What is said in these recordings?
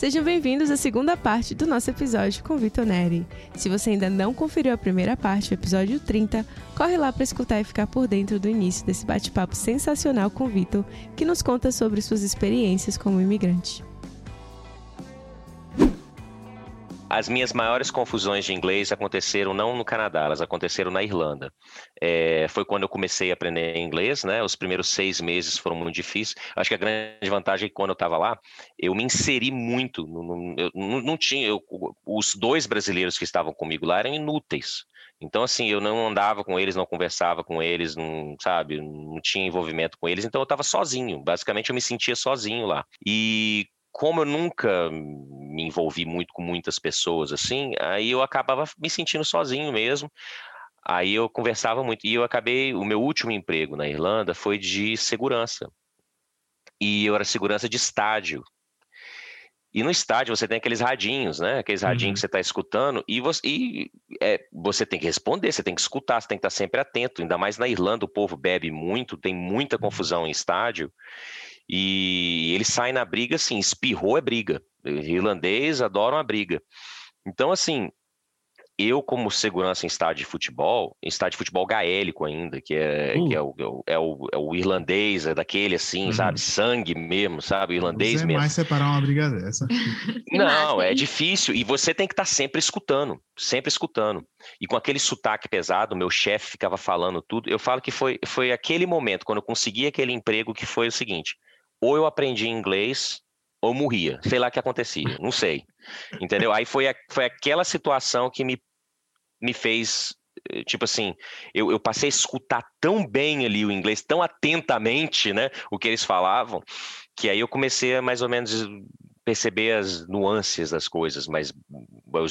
Sejam bem-vindos à segunda parte do nosso episódio com Vitor Neri. Se você ainda não conferiu a primeira parte, o episódio 30, corre lá para escutar e ficar por dentro do início desse bate-papo sensacional com Vitor, que nos conta sobre suas experiências como imigrante. As minhas maiores confusões de inglês aconteceram não no Canadá, elas aconteceram na Irlanda. É, foi quando eu comecei a aprender inglês, né? Os primeiros seis meses foram muito difíceis. Acho que a grande vantagem é que quando eu estava lá, eu me inseri muito. No, eu não tinha. Eu, os dois brasileiros que estavam comigo lá eram inúteis. Então, assim, eu não andava com eles, não conversava com eles, não, sabe, não tinha envolvimento com eles, então eu estava sozinho. Basicamente, eu me sentia sozinho lá. E como eu nunca me envolvi muito com muitas pessoas assim, aí eu acabava me sentindo sozinho mesmo. Aí eu conversava muito e eu acabei, o meu último emprego na Irlanda foi de segurança. E eu era segurança de estádio. E no estádio você tem aqueles radinhos, né? Aqueles radinhos uhum. que você está escutando e, você, e é, você tem que responder, você tem que escutar, você tem que estar sempre atento. Ainda mais na Irlanda o povo bebe muito, tem muita uhum. confusão em estádio. E ele sai na briga, assim, espirrou é briga. Irlandês adoram a briga. Então, assim, eu, como segurança em estádio de futebol, em estádio de futebol gaélico ainda, que é, uh. que é, o, é, o, é o irlandês, é daquele assim, uhum. sabe? Sangue mesmo, sabe? irlandês você mesmo. mais separar uma briga dessa. Não, é difícil. E você tem que estar tá sempre escutando, sempre escutando. E com aquele sotaque pesado, meu chefe ficava falando tudo. Eu falo que foi, foi aquele momento, quando eu consegui aquele emprego, que foi o seguinte: ou eu aprendi inglês ou morria. Sei lá o que acontecia, não sei. Entendeu? Aí foi, a, foi aquela situação que me, me fez, eh, tipo assim, eu, eu passei a escutar tão bem ali o inglês, tão atentamente, né, o que eles falavam, que aí eu comecei a mais ou menos perceber as nuances das coisas, mas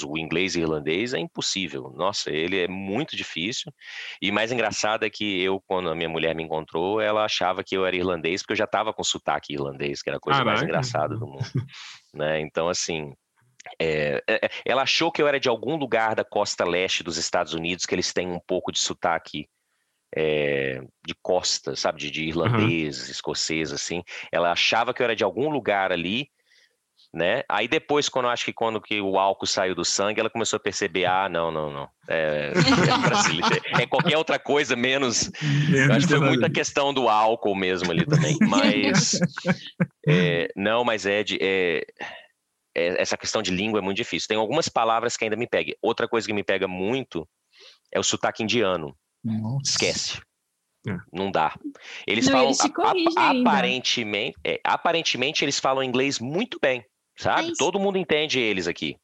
o inglês e irlandês é impossível. Nossa, ele é muito difícil. E mais engraçado é que eu, quando a minha mulher me encontrou, ela achava que eu era irlandês, porque eu já estava com sotaque irlandês, que era a coisa Caraca. mais engraçada do mundo. né? Então, assim, é, ela achou que eu era de algum lugar da costa leste dos Estados Unidos, que eles têm um pouco de sotaque é, de costa, sabe, de, de irlandês, uhum. escocês, assim. Ela achava que eu era de algum lugar ali, né? Aí depois, quando acho que quando que o álcool saiu do sangue, ela começou a perceber, ah, não, não, não, é, é, é qualquer outra coisa menos. acho que foi muita questão do álcool mesmo ali também, mas é, não, mas é de é, é, essa questão de língua é muito difícil. Tem algumas palavras que ainda me pegam. Outra coisa que me pega muito é o sotaque indiano. Nossa. Esquece. É. Não dá. Eles não, falam eles aparentemente, é, aparentemente eles falam inglês muito bem sabe? Todo mundo entende eles aqui.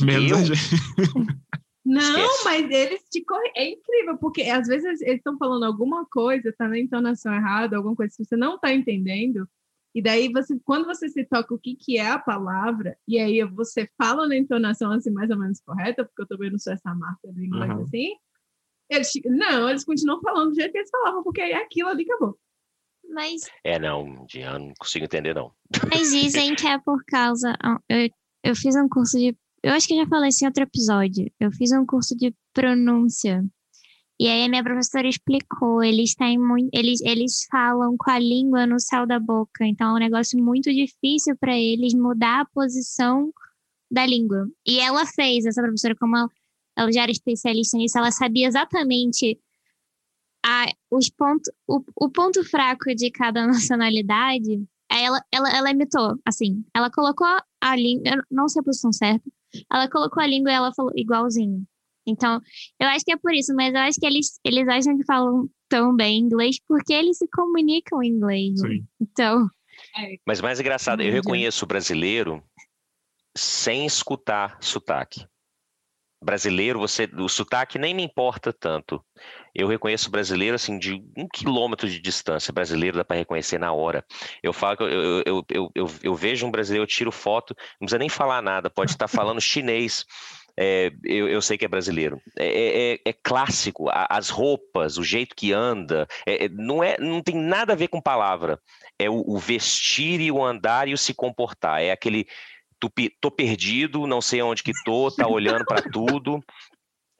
Menos eu... Não, Esquece. mas eles te. É incrível, porque às vezes eles estão falando alguma coisa, tá na entonação errada, alguma coisa que você não tá entendendo. E daí você, quando você se toca o que, que é a palavra, e aí você fala na entonação assim mais ou menos correta, porque eu também não sou essa marca do inglês uhum. assim. Eles, não, eles continuam falando do jeito que eles falavam, porque aí aquilo ali acabou. Mas. É, não, Diana, não consigo entender, não. Mas dizem que é por causa. Eu, eu fiz um curso de. Eu acho que já falei isso em outro episódio. Eu fiz um curso de pronúncia. E aí a minha professora explicou, eles têm muito, eles, eles falam com a língua no céu da boca, então é um negócio muito difícil para eles mudar a posição da língua. E ela fez, essa professora, como ela, ela já era especialista nisso, ela sabia exatamente a, os ponto, o, o ponto fraco de cada nacionalidade, ela, ela, ela imitou, assim, ela colocou a língua, não sei a posição certa, ela colocou a língua e ela falou igualzinho. Então, eu acho que é por isso, mas eu acho que eles, eles acham que falam tão bem inglês porque eles se comunicam em inglês. Sim. Então. É. Mas mais engraçado, eu reconheço o brasileiro sem escutar sotaque brasileiro, você, o sotaque nem me importa tanto. Eu reconheço brasileiro assim de um quilômetro de distância. Brasileiro dá para reconhecer na hora. Eu falo, eu, eu, eu, eu, eu vejo um brasileiro, eu tiro foto, não precisa nem falar nada. Pode estar falando chinês. É, eu, eu, sei que é brasileiro. É, é, é, é clássico, as roupas, o jeito que anda, é, é, não, é, não tem nada a ver com palavra. É o, o vestir e o andar e o se comportar. É aquele tô, tô perdido, não sei onde que tô, tá olhando para tudo,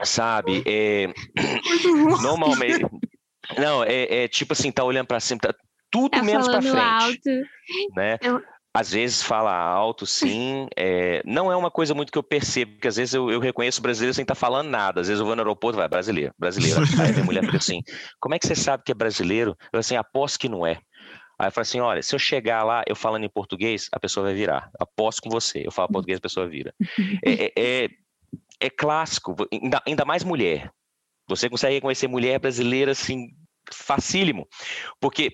sabe? É, normalmente, não, é, é, tipo assim, tá olhando para cima, tá tudo tá menos para frente, alto. né? Eu... às vezes fala alto, sim. É, não é uma coisa muito que eu percebo, porque às vezes eu, eu reconheço brasileiro sem estar tá falando nada. Às vezes eu vou no aeroporto, vai, brasileiro, brasileiro. Aí minha mulher fica assim, como é que você sabe que é brasileiro? Eu assim, aposto que não é. Aí eu falo assim, olha, se eu chegar lá, eu falando em português, a pessoa vai virar. Aposto com você. Eu falo português, a pessoa vira. É, é, é, é clássico, ainda, ainda mais mulher. Você consegue reconhecer mulher brasileira, assim, facílimo. Porque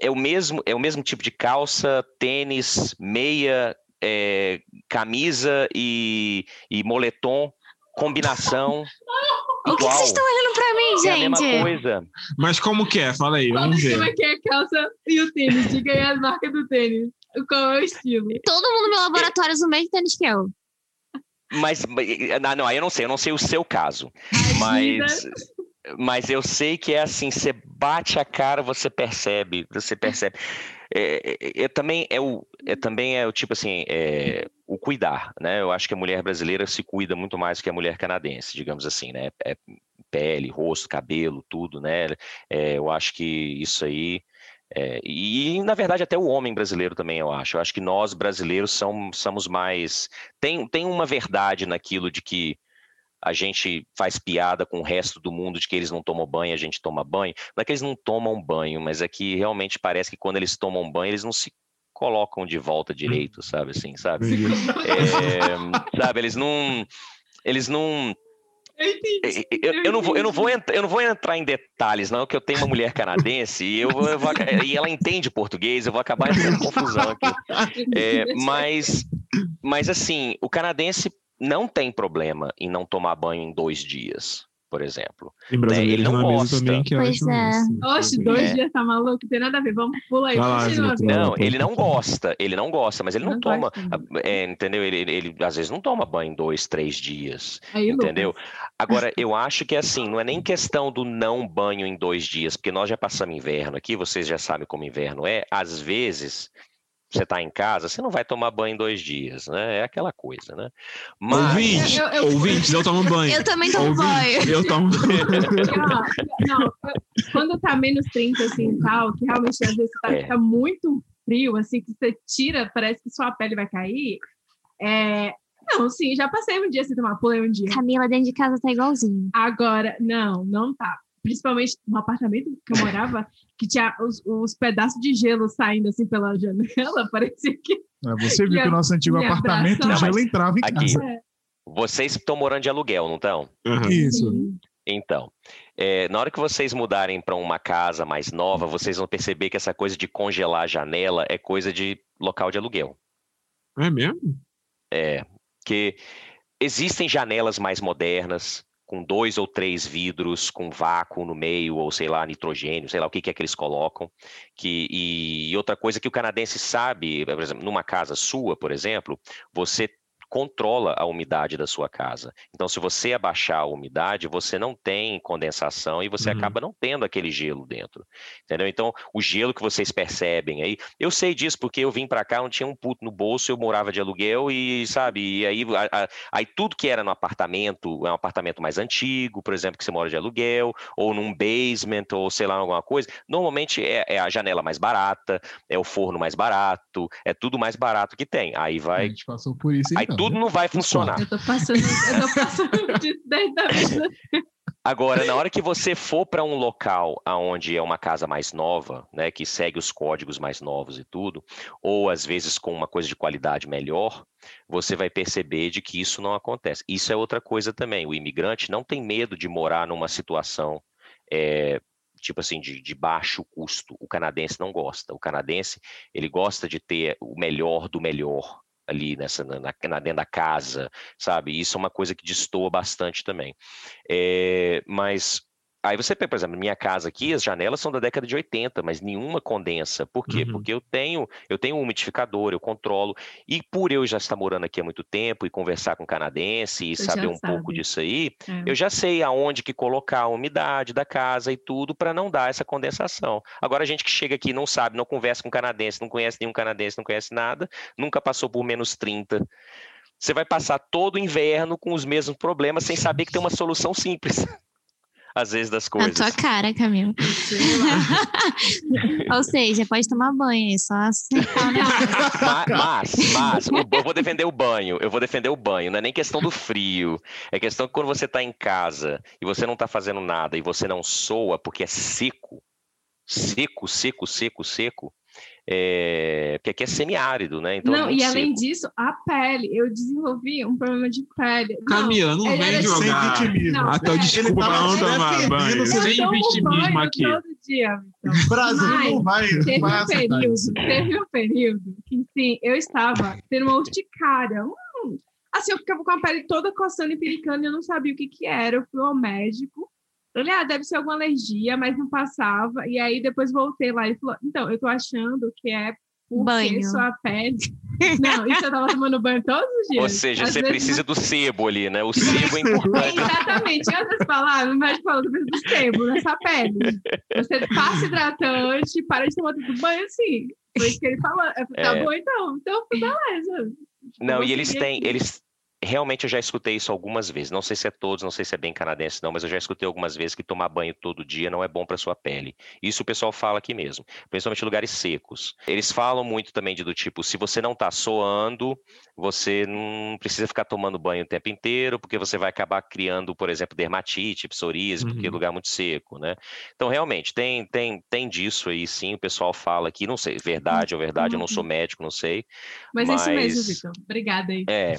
é o mesmo, é o mesmo tipo de calça, tênis, meia, é, camisa e, e moletom, combinação. O que vocês estão olhando pra mim, gente? É a mesma coisa. Mas como que é? Fala aí, vamos ver. Como é que é a calça e o tênis? Diga aí as marcas do tênis. Qual é o estilo? Todo mundo no meu laboratório usa o mesmo tênis que eu. Mas, não, não, aí eu não sei, eu não sei o seu caso. Mas, mas eu sei que é assim, você bate a cara, você percebe, você percebe. É, é, é também é o é, também é o tipo assim é, o cuidar, né? Eu acho que a mulher brasileira se cuida muito mais que a mulher canadense, digamos assim, né? É pele, rosto, cabelo, tudo, né? É, eu acho que isso aí é, e, na verdade, até o homem brasileiro também, eu acho. Eu acho que nós, brasileiros, são, somos mais. Tem, tem uma verdade naquilo de que a gente faz piada com o resto do mundo de que eles não tomam banho, a gente toma banho. Não é que eles não tomam banho, mas é que realmente parece que quando eles tomam banho, eles não se colocam de volta direito, sabe assim, sabe? É, sabe, eles não eles não eu, eu, não vou, eu, não vou entrar, eu não vou entrar em detalhes, não, que eu tenho uma mulher canadense e, eu vou, eu vou, e ela entende português, eu vou acabar entrando em confusão aqui. É, mas, mas, assim, o canadense não tem problema em não tomar banho em dois dias, por exemplo. Brasileiro né? Ele não gosta. Também que pois é. Oxe, dois é. dias tá maluco, não tem nada a ver. Vamos pular aí. Lá, não, ele não gosta, ele não gosta, mas ele não, não toma, é, entendeu? Ele, ele, ele, às vezes não toma banho dois, três dias, aí, entendeu? Lucas. Agora, eu acho que assim, não é nem questão do não banho em dois dias, porque nós já passamos inverno aqui, vocês já sabem como inverno é, às vezes você está em casa, você não vai tomar banho em dois dias, né? É aquela coisa, né? Mas... Ouvinte, eu, eu, ouvintes, eu tomo banho. Eu também tomo ouvinte, banho. Eu tomo banho. não, quando tá menos 30, assim, e tal, que realmente às vezes tá, é. fica muito frio, assim, que você tira, parece que sua pele vai cair, é... Não, sim, já passei um dia sem tomar, pulei um dia. Camila dentro de casa tá igualzinho. Agora, não, não tá principalmente no apartamento que eu morava, que tinha os, os, pedaços de gelo saindo assim pela janela, parecia que. É, você viu que o nosso antigo apartamento, o gelo entrava em aqui, casa. É. Vocês estão morando de aluguel, não estão? Uhum. Isso. Então, é, na hora que vocês mudarem para uma casa mais nova, vocês vão perceber que essa coisa de congelar a janela é coisa de local de aluguel. É mesmo? É, que existem janelas mais modernas, com dois ou três vidros com vácuo no meio, ou sei lá, nitrogênio, sei lá o que, que é que eles colocam. Que, e outra coisa que o canadense sabe, por exemplo, numa casa sua, por exemplo, você controla a umidade da sua casa. Então, se você abaixar a umidade, você não tem condensação e você uhum. acaba não tendo aquele gelo dentro. Entendeu? Então, o gelo que vocês percebem aí, eu sei disso porque eu vim para cá, não tinha um puto no bolso, eu morava de aluguel e, sabe, e aí, a, a, aí tudo que era no apartamento, é um apartamento mais antigo, por exemplo, que você mora de aluguel, ou num basement, ou sei lá, alguma coisa, normalmente é, é a janela mais barata, é o forno mais barato, é tudo mais barato que tem. Aí vai. A gente passou por isso, então tudo não vai funcionar. Eu tô passando, eu tô passando disso desde a vida. Agora, na hora que você for para um local onde é uma casa mais nova, né, que segue os códigos mais novos e tudo, ou às vezes com uma coisa de qualidade melhor, você vai perceber de que isso não acontece. Isso é outra coisa também. O imigrante não tem medo de morar numa situação é, tipo assim, de, de, baixo custo. O canadense não gosta. O canadense, ele gosta de ter o melhor do melhor ali nessa, na, na, dentro da casa, sabe? Isso é uma coisa que destoa bastante também. É, mas Aí você pega, por exemplo, minha casa aqui, as janelas são da década de 80, mas nenhuma condensa. Por quê? Uhum. Porque eu tenho, eu tenho um umidificador, eu controlo. E por eu já estar morando aqui há muito tempo e conversar com canadense e saber um sabe. pouco disso aí, é. eu já sei aonde que colocar a umidade da casa e tudo para não dar essa condensação. Agora a gente que chega aqui não sabe, não conversa com canadense, não conhece nenhum canadense, não conhece nada, nunca passou por menos 30 você vai passar todo o inverno com os mesmos problemas sem saber que tem uma solução simples. às vezes, das coisas. Na tua cara, Camila. Ou seja, pode tomar banho, só assim. mas, mas, eu vou defender o banho, eu vou defender o banho, não é nem questão do frio, é questão que quando você está em casa e você não está fazendo nada e você não soa porque é seco, seco, seco, seco, seco, é, porque aqui é semiárido, né? Então é não, é e além disso, a pele. Eu desenvolvi um problema de pele. Camila, não, não vem jogar não, até o desculpa pra não tomar banho. Sem vitimismo aqui. Todo dia, então. Brasil Mas, não vai. Teve vai um período, teve um período que sim, eu estava tendo uma urticária. Hum, assim, eu ficava com a pele toda coçando e piricando e eu não sabia o que, que era. Eu fui ao médico. Ele, ah, deve ser alguma alergia, mas não passava. E aí depois voltei lá e falou: então, eu tô achando que é porque banho. sua pele. Não, isso eu tava tomando banho todos os dias. Ou seja, Às você precisa do sebo ali, né? O sebo é importante. Exatamente. Outras palavras, o médico falou precisa do sebo nessa pele. Você passa hidratante, para de tomar tudo banho assim. Foi isso que ele falou. Tá é... bom, então. Então, beleza. Não, e eles têm, eles, realmente eu já escutei isso algumas vezes. Não sei se é todos, não sei se é bem canadense, não, mas eu já escutei algumas vezes que tomar banho todo dia não é bom para sua pele. Isso o pessoal fala aqui mesmo, principalmente em lugares secos. Eles falam muito também de do tipo, se você não está soando, você não precisa ficar tomando banho o tempo inteiro, porque você vai acabar criando, por exemplo, dermatite, psoríase, uhum. porque é lugar muito seco, né? Então, realmente, tem, tem, tem disso aí, sim, o pessoal fala aqui, não sei, verdade ou verdade, eu não sou uhum. médico, não sei. Mas, mas... é isso mesmo, Vitor. Obrigada aí. É,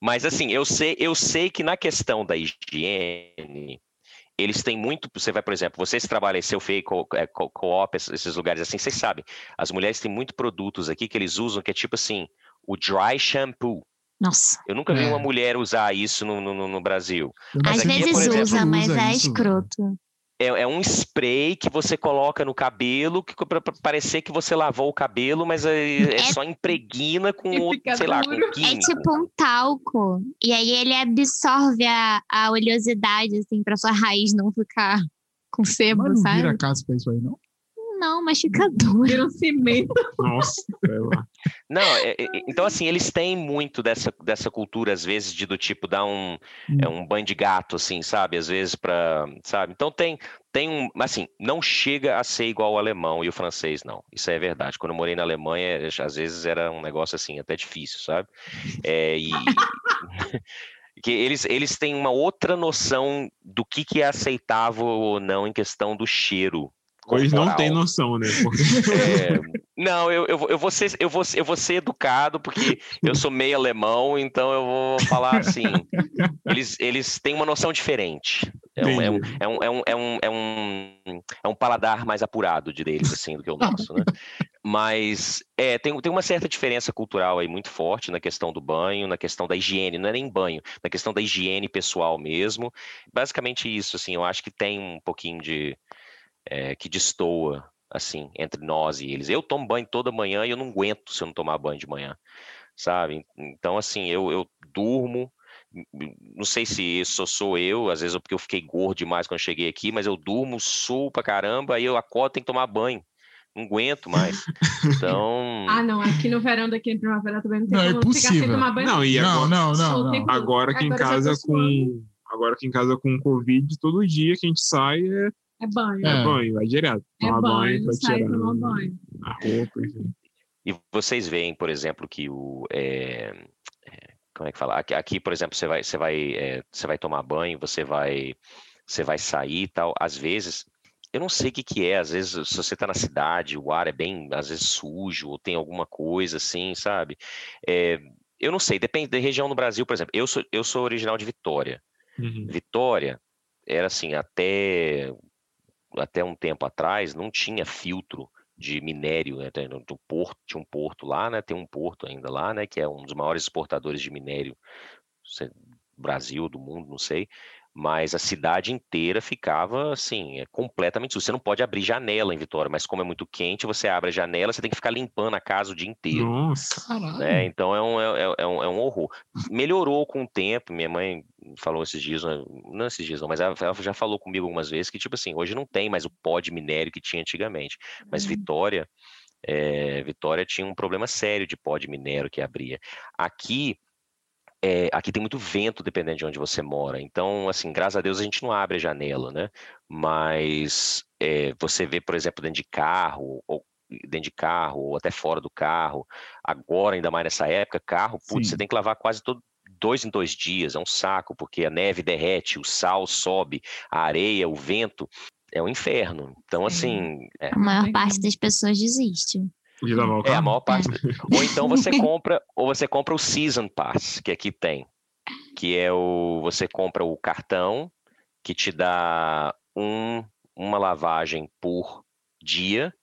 mas mas assim, eu sei, eu sei que na questão da higiene, eles têm muito. Você vai, por exemplo, vocês trabalham em seu co, é, co-op, esses lugares assim, vocês sabem. As mulheres têm muito produtos aqui que eles usam que é tipo assim, o dry shampoo. Nossa. Eu nunca vi uma é. mulher usar isso no, no, no Brasil. Às aqui, vezes exemplo, usa, mas usa é isso. escroto. É, é, um spray que você coloca no cabelo que para parecer que você lavou o cabelo, mas é, é, é só impregna com, sei lá, com químico. É tipo um talco. E aí ele absorve a, a oleosidade, assim, para sua raiz não ficar com sebo, mas não sabe? Não vira caspa isso aí, não? Não, mas fica duro. Vira um cimento. Nossa, Não, é, é, então assim, eles têm muito dessa, dessa cultura, às vezes, de do tipo dar um, hum. é, um banho de gato, assim, sabe? Às vezes para, sabe? Então tem, tem um, assim, não chega a ser igual o alemão e o francês, não. Isso é verdade. Quando eu morei na Alemanha, às vezes era um negócio assim, até difícil, sabe? É, e... que eles, eles têm uma outra noção do que, que é aceitável ou não em questão do cheiro, Hoje não tem noção, né? É, não, eu, eu, eu, vou ser, eu, vou, eu vou ser educado, porque eu sou meio alemão, então eu vou falar assim. Eles, eles têm uma noção diferente. É um, é, um, é, um, é, um, é, um, é, um, é um paladar mais apurado de deles, assim, do que o nosso, né? Mas é, tem, tem uma certa diferença cultural aí muito forte na questão do banho, na questão da higiene, não é nem banho, na questão da higiene pessoal mesmo. Basicamente isso, assim, eu acho que tem um pouquinho de é, que destoa assim entre nós e eles. Eu tomo banho toda manhã e eu não aguento se eu não tomar banho de manhã, sabe? Então assim eu, eu durmo não sei se isso sou eu, às vezes é porque eu fiquei gordo demais quando cheguei aqui, mas eu durmo, suo pra caramba, aí eu acordo tenho que tomar banho. Não aguento mais. Então. ah, não. Aqui no verão daqui em primavera também não tem não, é como é ficar sem tomar banho. Não, e agora, não, não, não, não. Agora aqui em casa com. Agora aqui em casa com Covid, todo dia que a gente sai é é banho. É, é banho, vai direto. É banho, banho sai tirar tomar banho. A roupa, enfim. E vocês veem, por exemplo, que o. É, é, como é que fala? Aqui, aqui, por exemplo, você vai, você vai, é, você vai tomar banho, você vai, você vai sair e tal. Às vezes, eu não sei o que, que é. Às vezes, se você está na cidade, o ar é bem, às vezes, sujo, ou tem alguma coisa assim, sabe? É, eu não sei, depende da região no Brasil, por exemplo. Eu sou, eu sou original de Vitória. Uhum. Vitória era assim, até até um tempo atrás não tinha filtro de minério, né? do porto, tinha um porto lá, né? Tem um porto ainda lá, né? Que é um dos maiores exportadores de minério do Brasil, do mundo, não sei mas a cidade inteira ficava assim, é completamente Você não pode abrir janela em Vitória, mas como é muito quente, você abre a janela, você tem que ficar limpando a casa o dia inteiro. Nossa, né? Então é um, é, é, é, um, é um horror. Melhorou com o tempo, minha mãe falou esses dias, não esses dias não, mas ela, ela já falou comigo algumas vezes que, tipo assim, hoje não tem mais o pó de minério que tinha antigamente, mas uhum. Vitória, é, Vitória tinha um problema sério de pó de minério que abria. Aqui, é, aqui tem muito vento dependendo de onde você mora. Então, assim, graças a Deus a gente não abre a janela, né? Mas é, você vê, por exemplo, dentro de carro, ou dentro de carro, ou até fora do carro, agora, ainda mais nessa época, carro, putz, você tem que lavar quase todo, dois em dois dias, é um saco, porque a neve derrete, o sal sobe, a areia, o vento, é um inferno. Então, assim. É... A maior parte das pessoas desiste. O carro. É, a maior parte. ou então você compra, ou você compra o Season Pass, que aqui tem. Que é o. Você compra o cartão que te dá um, uma lavagem por dia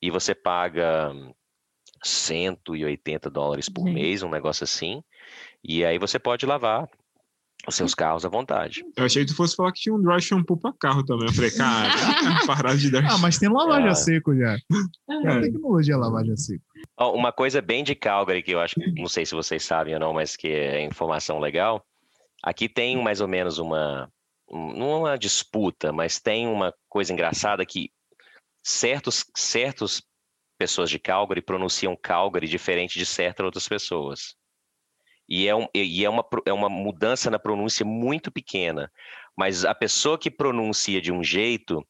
e você paga 180 dólares por mês, um negócio assim. E aí você pode lavar os seus carros à vontade. Eu achei que tu fosse falar que tinha um dry shampoo para carro também. Eu falei, cara, parar de dar. Ah, mas tem lavagem é. a seco já. É. A tecnologia lavagem a seco. uma coisa bem de Calgary que eu acho, não sei se vocês sabem ou não, mas que é informação legal. Aqui tem mais ou menos uma, não uma disputa, mas tem uma coisa engraçada que certos, certos pessoas de Calgary pronunciam Calgary diferente de certas outras pessoas. E é, um, e é, uma, é uma mudança na pronúncia muito pequena. Mas a pessoa que pronuncia de um jeito,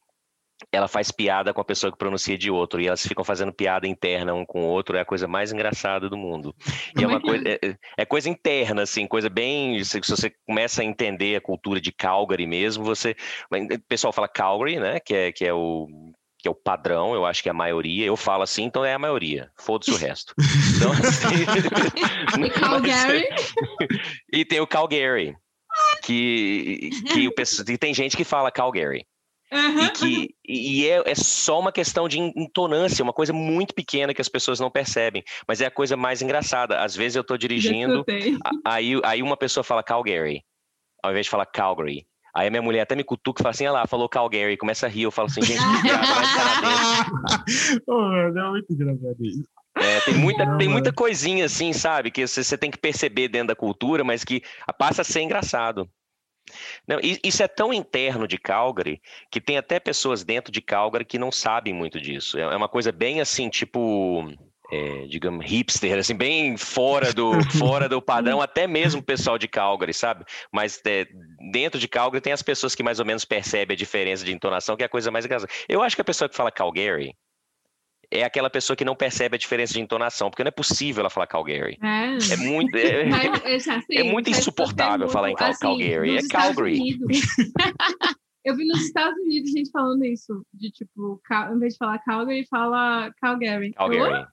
ela faz piada com a pessoa que pronuncia de outro. E elas ficam fazendo piada interna um com o outro. É a coisa mais engraçada do mundo. E é uma coisa, é? é, é, coisa interna, assim, coisa bem. Se, se, você começa a entender a cultura de Calgary mesmo, você. O pessoal fala Calgary, né? Que é, que é o que é o padrão, eu acho que é a maioria. Eu falo assim, então é a maioria. Foda-se o resto. Então, assim, e Calgary? e tem o Calgary, que, que, o, que tem gente que fala Calgary. Uhum. E, que, e é, é, só uma questão de intonância, uma coisa muito pequena que as pessoas não percebem, mas é a coisa mais engraçada. Às vezes eu estou dirigindo, aí, aí uma pessoa fala Calgary, ao invés de falar Calgary. Aí a minha mulher até me cutuca e fala assim: olha lá, falou Calgary, começa a rir. Eu falo assim, gente, que piada mais canadense. oh, é muito engraçado isso. É, tem muita, não, tem muita coisinha assim, sabe, que você, você tem que perceber dentro da cultura, mas que passa a ser engraçado. Não, isso é tão interno de Calgary que tem até pessoas dentro de Calgary que não sabem muito disso. É, é uma coisa bem assim, tipo é, digamos, hipster, assim, bem fora do, fora do padrão, até mesmo o pessoal de Calgary, sabe? Mas é, dentro de Calgary tem as pessoas que mais ou menos percebem a diferença de entonação, que é a coisa mais engraçada. Eu acho que a pessoa que fala Calgary é aquela pessoa que não percebe a diferença de entonação, porque não é possível ela falar Calgary. É, é muito, é, assim, é muito insuportável falar em Cal assim, Calgary. É Calgary. Eu vi nos Estados Unidos gente falando isso, de tipo, em vez de falar Calgary, fala Calgary. Calgary.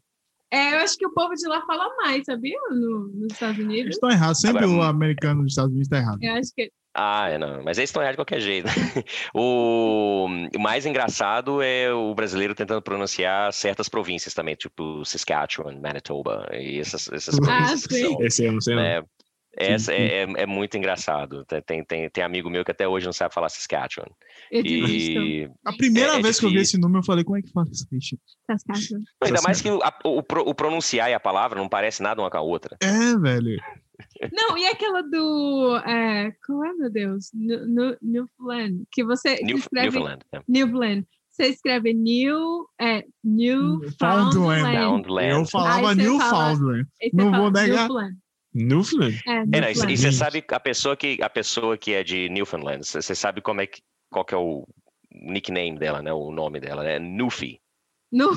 É, eu acho que o povo de lá fala mais, sabia? No, nos Estados Unidos. Eles estão errados. Sempre Agora, o americano dos Estados Unidos está errado. Eu acho que. Ah, é, não, mas eles estão errados de qualquer jeito. o mais engraçado é o brasileiro tentando pronunciar certas províncias também, tipo Saskatchewan, Manitoba e essas, essas ah, coisas. Ah, sim. Esse eu não sei. Né? Essa é, é, é, muito engraçado. Tem, tem, tem amigo meu que até hoje não sabe falar Saskatchewan. E... A primeira é, é vez que eu vi esse nome, eu falei, como é que fala Saskatchewan? Ainda mais que o, o, o, pronunciar e a palavra não parece nada uma com a outra. É, velho. Não, e aquela do. É, qual é, meu Deus? Newfoundland. Que você New, escreve. Newfoundland. É. Newfoundland. Você escreve New. É, Newfoundland. Eu falava Newfoundland. Não vou negar. Newfoundland. Newfoundland? É, Newfoundland. e você sabe a pessoa que a pessoa que é de Newfoundland, você sabe como é que qual que é o nickname dela, né? O nome dela, é Nufi. No...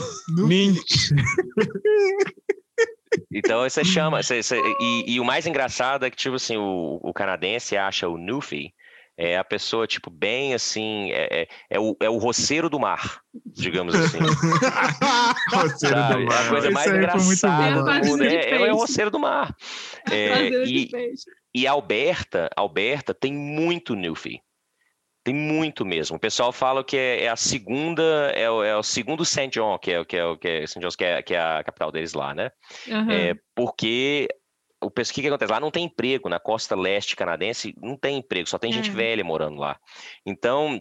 Então você chama, você, você, e, e, o mais engraçado é que tipo assim o, o canadense acha o Nufi é a pessoa, tipo, bem assim, é, é, é, o, é o roceiro do mar, digamos assim. roceiro do mar. É a coisa mais engraçada. Né? É, é, o roceiro do mar. É, e, e Alberta, Alberta tem muito Newfie. Tem muito mesmo. O pessoal fala que é, é a segunda, é o, é o segundo St. John, que é, que é, que é, St. John's, que é, que é a capital deles lá, né? Uhum. É, porque o que, que acontece? Lá não tem emprego, na costa leste canadense não tem emprego, só tem gente uhum. velha morando lá. Então,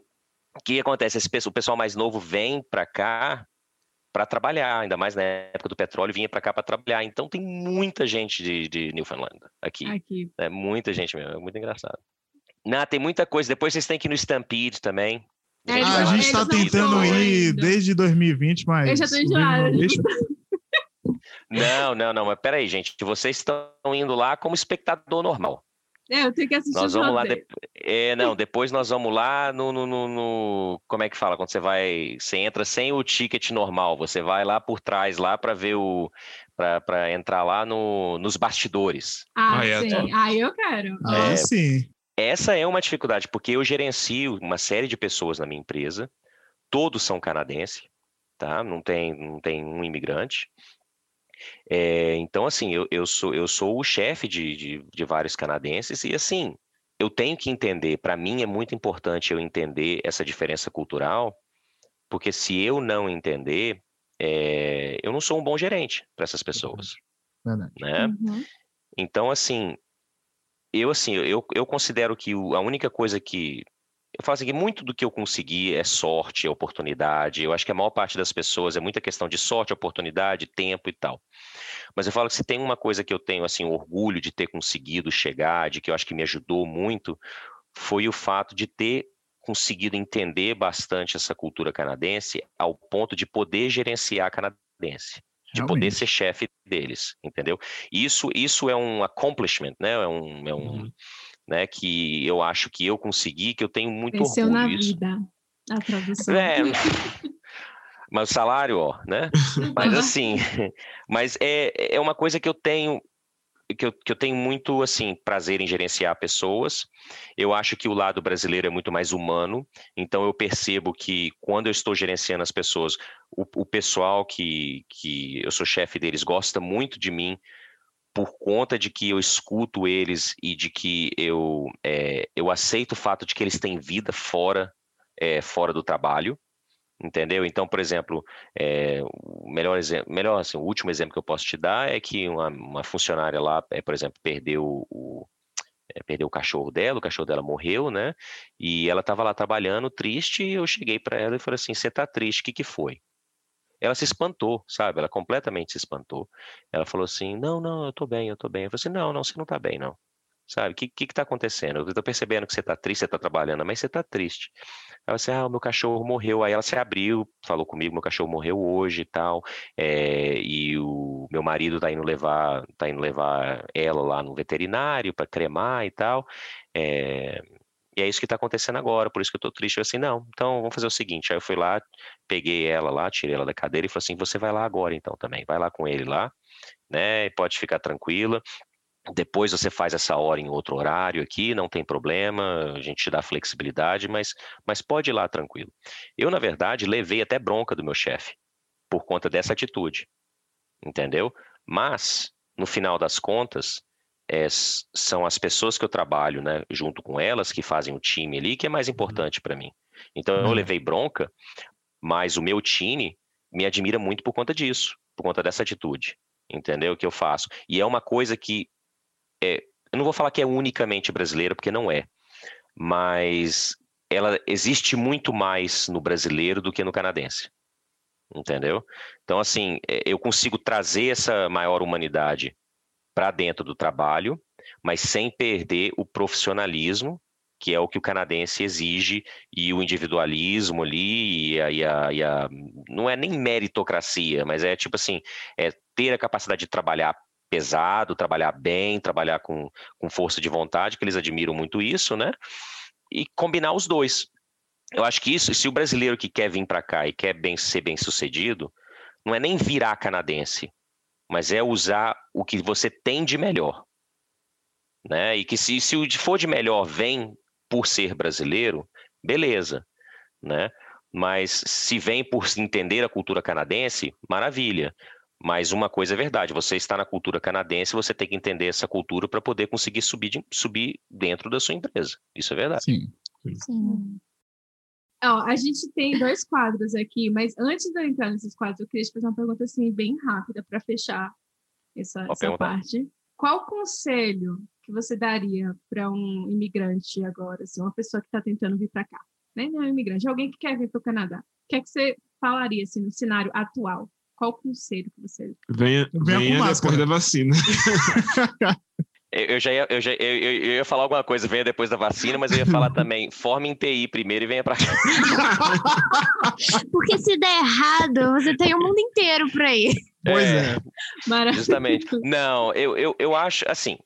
o que acontece? Esse, o pessoal mais novo vem para cá para trabalhar, ainda mais na época do petróleo, vinha para cá para trabalhar. Então tem muita gente de, de Newfoundland aqui. aqui. É muita gente mesmo, é muito engraçado. Não, tem muita coisa. Depois vocês têm que ir no Stampede também. A gente, ah, a gente está tentando ir desde 2020, mas. Eu já tô enjoada. Não, não, não, mas peraí, gente, vocês estão indo lá como espectador normal. É, eu tenho que assistir Nós vamos lá. De... É, não, depois nós vamos lá no, no, no, no, Como é que fala? Quando você vai. Você entra sem o ticket normal, você vai lá por trás lá para ver o. para entrar lá no, nos bastidores. Ah, ah sim. Ah, eu quero. Ah, é, sim. Essa é uma dificuldade, porque eu gerencio uma série de pessoas na minha empresa, todos são canadenses, tá? Não tem, não tem um imigrante. É, então, assim, eu, eu, sou, eu sou o chefe de, de, de vários canadenses e, assim, eu tenho que entender, para mim é muito importante eu entender essa diferença cultural, porque se eu não entender, é, eu não sou um bom gerente para essas pessoas. Verdade. Né? Uhum. Então, assim, eu assim, eu, eu considero que a única coisa que eu falo assim, que muito do que eu consegui é sorte, é oportunidade. Eu acho que a maior parte das pessoas é muita questão de sorte, oportunidade, tempo e tal. Mas eu falo que se tem uma coisa que eu tenho assim orgulho de ter conseguido chegar, de que eu acho que me ajudou muito, foi o fato de ter conseguido entender bastante essa cultura canadense ao ponto de poder gerenciar a canadense de Realmente. poder ser chefe deles, entendeu? Isso, isso é um accomplishment, né? É um, é um, uhum né? Que eu acho que eu consegui, que eu tenho muito Venceu orgulho. na vida, a tradução. É, mas o salário, ó, né? Mas assim, mas é, é uma coisa que eu tenho que eu, que eu tenho muito assim prazer em gerenciar pessoas. Eu acho que o lado brasileiro é muito mais humano, então eu percebo que quando eu estou gerenciando as pessoas, o, o pessoal que, que eu sou chefe deles gosta muito de mim, por conta de que eu escuto eles e de que eu, é, eu aceito o fato de que eles têm vida fora, é, fora do trabalho, entendeu? Então, por exemplo, é, o melhor exemplo, melhor assim, o último exemplo que eu posso te dar é que uma, uma funcionária lá, é, por exemplo, perdeu o, é, perdeu o cachorro dela, o cachorro dela morreu, né? E ela estava lá trabalhando triste e eu cheguei para ela e falei assim, você está triste? O que que foi? ela se espantou, sabe? Ela completamente se espantou. Ela falou assim: Não, não, eu tô bem, eu tô bem. Eu falei assim: Não, não, você não tá bem, não. Sabe? O que, que, que tá acontecendo? Eu tô percebendo que você tá triste, você tá trabalhando, mas você tá triste. Ela disse: Ah, o meu cachorro morreu. Aí ela se abriu, falou comigo: Meu cachorro morreu hoje e tal. É, e o meu marido tá indo levar, tá indo levar ela lá no veterinário para cremar e tal. É, e é isso que está acontecendo agora, por isso que eu estou triste. Eu assim, não, então vamos fazer o seguinte. Aí eu fui lá, peguei ela lá, tirei ela da cadeira e falei assim: você vai lá agora então também, vai lá com ele lá, né? Pode ficar tranquila. Depois você faz essa hora em outro horário aqui, não tem problema, a gente te dá flexibilidade, mas, mas pode ir lá tranquilo. Eu, na verdade, levei até bronca do meu chefe por conta dessa atitude, entendeu? Mas, no final das contas, é, são as pessoas que eu trabalho, né, junto com elas, que fazem o time ali, que é mais uhum. importante para mim. Então eu uhum. levei bronca, mas o meu time me admira muito por conta disso, por conta dessa atitude, entendeu? Que eu faço. E é uma coisa que é, eu não vou falar que é unicamente brasileira, porque não é, mas ela existe muito mais no brasileiro do que no canadense. Entendeu? Então, assim, é, eu consigo trazer essa maior humanidade para dentro do trabalho, mas sem perder o profissionalismo, que é o que o canadense exige, e o individualismo ali, e a, e a, e a não é nem meritocracia, mas é tipo assim, é ter a capacidade de trabalhar pesado, trabalhar bem, trabalhar com, com força de vontade, que eles admiram muito isso, né? E combinar os dois. Eu acho que isso, se o brasileiro que quer vir para cá e quer bem, ser bem sucedido, não é nem virar canadense, mas é usar o que você tem de melhor. Né? E que se, se o for de melhor vem por ser brasileiro, beleza. Né? Mas se vem por entender a cultura canadense, maravilha. Mas uma coisa é verdade, você está na cultura canadense, você tem que entender essa cultura para poder conseguir subir, de, subir dentro da sua empresa. Isso é verdade. Sim. Sim. Ó, a gente tem dois quadros aqui, mas antes de eu entrar nesses quadros, eu queria te fazer uma pergunta assim, bem rápida para fechar essa, essa parte. Qual conselho que você daria para um imigrante agora, assim, uma pessoa que está tentando vir para cá? Nem Não é um imigrante, é alguém que quer vir para o Canadá. O que é que você falaria assim, no cenário atual? Qual conselho que você. Venha, venha, venha depois da vacina. Eu já ia, eu já, eu, eu, ia falar alguma coisa, venha depois da vacina, mas eu ia falar também, forme em TI primeiro e venha para cá. Porque se der errado, você tem o mundo inteiro para ir. Pois é. é. Justamente. Não, eu, eu, eu acho, assim,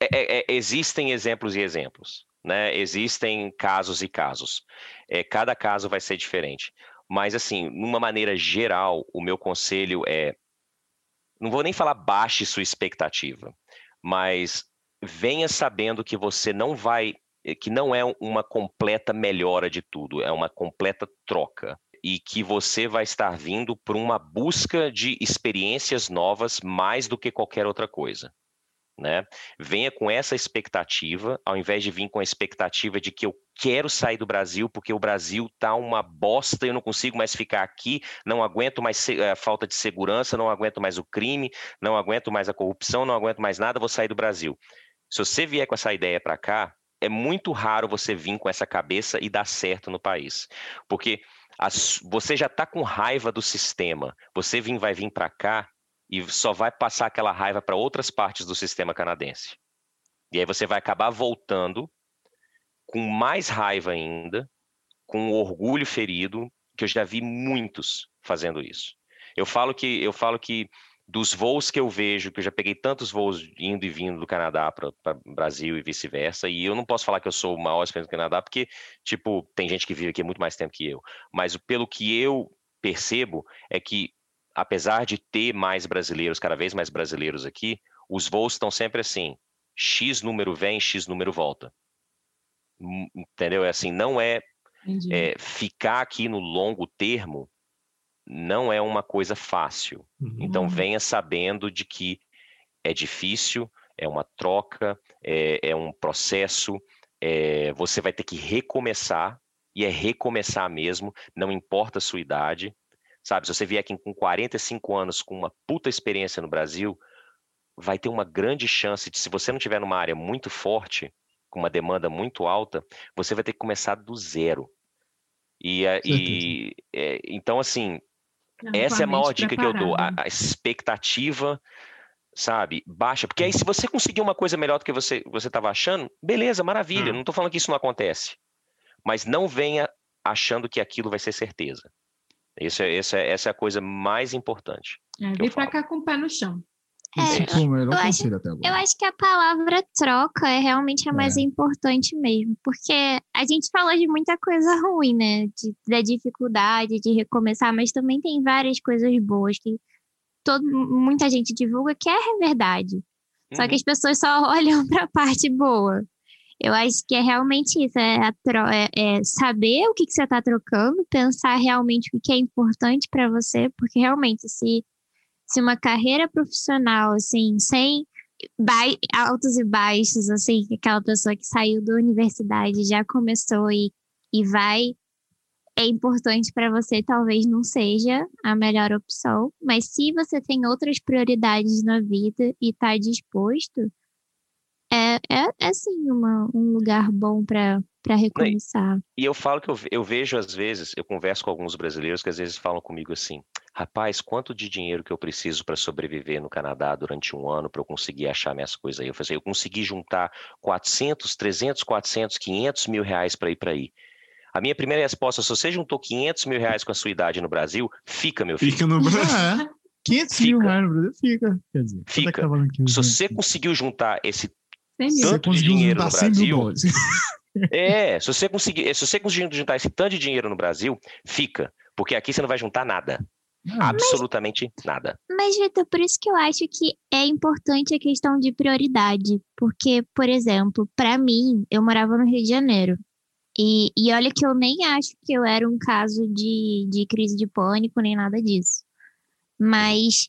é, é, é, existem exemplos e exemplos, né? Existem casos e casos. É, cada caso vai ser diferente. Mas, assim, numa maneira geral, o meu conselho é não vou nem falar baixe sua expectativa, mas venha sabendo que você não vai, que não é uma completa melhora de tudo, é uma completa troca. E que você vai estar vindo por uma busca de experiências novas mais do que qualquer outra coisa né? Venha com essa expectativa, ao invés de vir com a expectativa de que eu quero sair do Brasil porque o Brasil tá uma bosta, eu não consigo mais ficar aqui, não aguento mais a eh, falta de segurança, não aguento mais o crime, não aguento mais a corrupção, não aguento mais nada, vou sair do Brasil. Se você vier com essa ideia para cá, é muito raro você vir com essa cabeça e dar certo no país, porque as, você já está com raiva do sistema. Você vir, vai vir para cá e só vai passar aquela raiva para outras partes do sistema canadense. E aí você vai acabar voltando com mais raiva ainda, com orgulho ferido, que eu já vi muitos fazendo isso. Eu falo que eu falo que dos voos que eu vejo, que eu já peguei tantos voos indo e vindo do Canadá para o Brasil e vice-versa, e eu não posso falar que eu sou o maior experiência do Canadá, porque, tipo, tem gente que vive aqui muito mais tempo que eu. Mas pelo que eu percebo, é que apesar de ter mais brasileiros, cada vez mais brasileiros aqui, os voos estão sempre assim: X número vem, X número volta. Hum, entendeu? É assim, não é, é, ficar aqui no longo termo não é uma coisa fácil. Uhum. Então venha sabendo de que é difícil, é uma troca, é, é um processo, é, você vai ter que recomeçar, e é recomeçar mesmo, não importa a sua idade, Sabe, se você vier aqui com 45 anos com uma puta experiência no Brasil, vai ter uma grande chance de, se você não tiver numa área muito forte, com uma demanda muito alta, você vai ter que começar do zero. E, e é, então, assim, não, essa é a maior dica que eu dou. A, a, expectativa, sabe, baixa. Porque aí, se você conseguir uma coisa melhor do que você estava achando, beleza, maravilha. Hum. Não estou falando que isso não acontece. Mas não venha achando que aquilo vai ser certeza. Isso é, isso é, essa é a coisa mais importante. É, vir para cá com o pé no chão. É, eu, acho, eu acho que a palavra troca é realmente a mais é. importante mesmo, porque a gente falou de muita coisa ruim, né? De, da dificuldade de recomeçar, mas também tem várias coisas boas que todo, muita gente divulga que é verdade. Só que uhum. as pessoas só olham para a parte boa. Eu acho que é realmente isso, é, é, é saber o que, que você está trocando, pensar realmente o que é importante para você, porque realmente se, se uma carreira profissional, assim, sem altos e baixos, assim, aquela pessoa que saiu da universidade já começou e, e vai, é importante para você, talvez não seja a melhor opção, mas se você tem outras prioridades na vida e está disposto, é, é, é sim uma, um lugar bom para para recomeçar. E eu falo que eu, eu vejo às vezes, eu converso com alguns brasileiros que às vezes falam comigo assim: rapaz, quanto de dinheiro que eu preciso para sobreviver no Canadá durante um ano para eu conseguir achar minhas coisas aí? Eu falei assim, eu consegui juntar 400, 300, 400, 500 mil reais para ir para aí. A minha primeira resposta, se você juntou 500 mil reais com a sua idade no Brasil, fica, meu filho. Fica no Brasil. 500 fica. mil reais no Brasil, fica. Quer dizer, é fica. Tá se você conseguiu juntar esse tanto de dinheiro no Brasil. é, se você conseguir, se você conseguir juntar esse tanto de dinheiro no Brasil, fica, porque aqui você não vai juntar nada. Absolutamente mas, nada. Mas, Vitor, por isso que eu acho que é importante a questão de prioridade. Porque, por exemplo, para mim, eu morava no Rio de Janeiro. E, e olha que eu nem acho que eu era um caso de, de crise de pânico, nem nada disso. Mas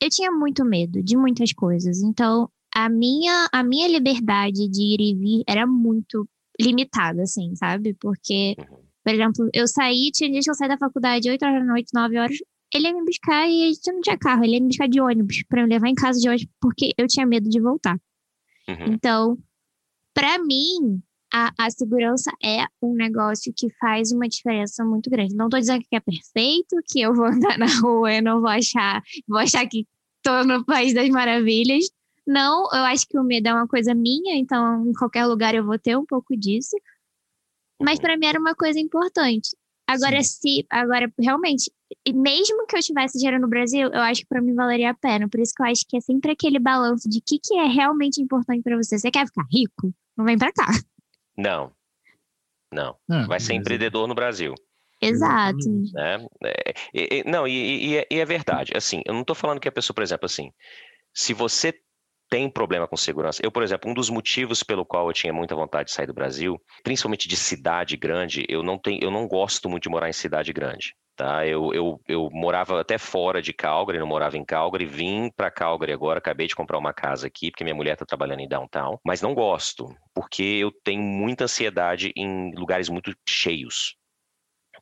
eu tinha muito medo de muitas coisas. Então, a minha, a minha liberdade de ir e vir era muito limitada, assim, sabe? Porque, uhum. por exemplo, eu saí, tinha dias que eu saí da faculdade 8 horas da noite, 9 horas, ele ia me buscar e a gente não tinha carro, ele ia me buscar de ônibus para me levar em casa de ônibus, porque eu tinha medo de voltar. Uhum. Então, para mim, a, a, segurança é um negócio que faz uma diferença muito grande. Não estou dizendo que é perfeito, que eu vou andar na rua e não vou achar, vou achar que estou no País das Maravilhas, Não, eu acho que o medo é uma coisa minha, então em qualquer lugar eu vou ter um pouco disso. Mas para mim era uma coisa importante. Agora, Sim. se. Agora, realmente, mesmo que eu tivesse dinheiro no Brasil, eu acho que para mim valeria a pena. Por isso que eu acho que é sempre aquele balanço de o que, que é realmente importante para você. Você quer ficar rico? Não vem para cá. Não. Não. Ah, Vai ser empreendedor no Brasil. Exato. Né? É, é, não, e, e, é, e, é, verdade. Assim, eu não estou falando que a pessoa, por exemplo, assim, se você tem problema com segurança. Eu, por exemplo, um dos motivos pelo qual eu tinha muita vontade de sair do Brasil, principalmente de cidade grande, eu não tenho, eu não gosto muito de morar em cidade grande. Tá? Eu, eu, eu morava até fora de Calgary, não morava em Calgary, vim para Calgary agora, acabei de comprar uma casa aqui, porque minha mulher está trabalhando em downtown, mas não gosto, porque eu tenho muita ansiedade em lugares muito cheios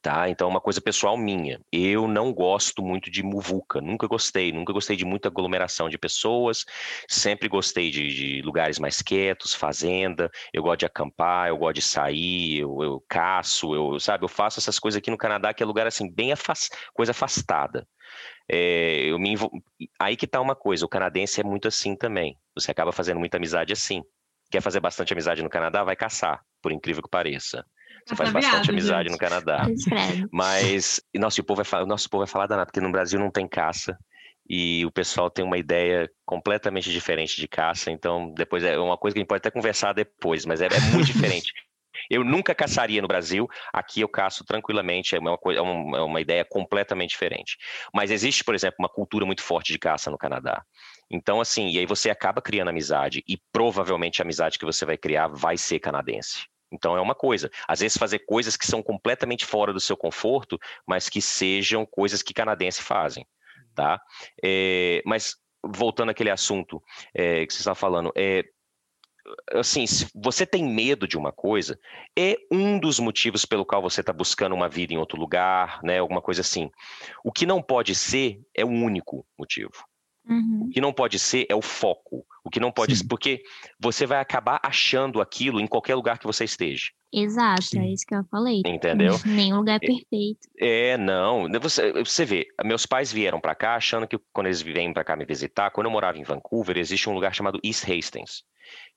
tá? Então, é uma coisa pessoal minha. Eu não gosto muito de muvuca, nunca gostei, nunca gostei de muita aglomeração de pessoas, sempre gostei de, de lugares mais quietos, fazenda, eu gosto de acampar, eu gosto de sair, eu, eu caço, eu, sabe, eu faço essas coisas aqui no Canadá, que é lugar, assim, bem afast... coisa afastada. É, eu me envol... Aí que tá uma coisa, o canadense é muito assim também, você acaba fazendo muita amizade assim. Quer fazer bastante amizade no Canadá? Vai caçar, por incrível que pareça. Você faz bastante amizade no Canadá. Mas, nossa, o povo vai falar, nosso povo vai falar danado, porque no Brasil não tem caça e o pessoal tem uma ideia completamente diferente de caça, então depois é uma coisa que a gente pode até conversar depois, mas é, é muito diferente. Eu nunca caçaria no Brasil, aqui eu caço tranquilamente, é uma, coisa, é uma, é uma ideia completamente diferente. Mas existe, por exemplo, uma cultura muito forte de caça no Canadá. Então, assim, e aí você acaba criando amizade, e provavelmente a amizade que você vai criar vai ser canadense. Então é uma coisa. Às vezes fazer coisas que são completamente fora do seu conforto, mas que sejam coisas que canadenses fazem, tá? É, mas voltando àquele assunto é, que você está falando, é, assim, se você tem medo de uma coisa, é um dos motivos pelo qual você está buscando uma vida em outro lugar, né? Alguma coisa assim. O que não pode ser é o único motivo. Uhum. O que não pode ser é o foco. O que não pode ser, porque você vai acabar achando aquilo em qualquer lugar que você esteja. Exato, é Sim. é isso que eu falei. Entendeu? Nenhum lugar é perfeito. É, não. Você, você vê, meus pais vieram para cá achando que quando eles vêm para cá me visitar, quando eu morava em Vancouver, existe um lugar chamado East Hastings,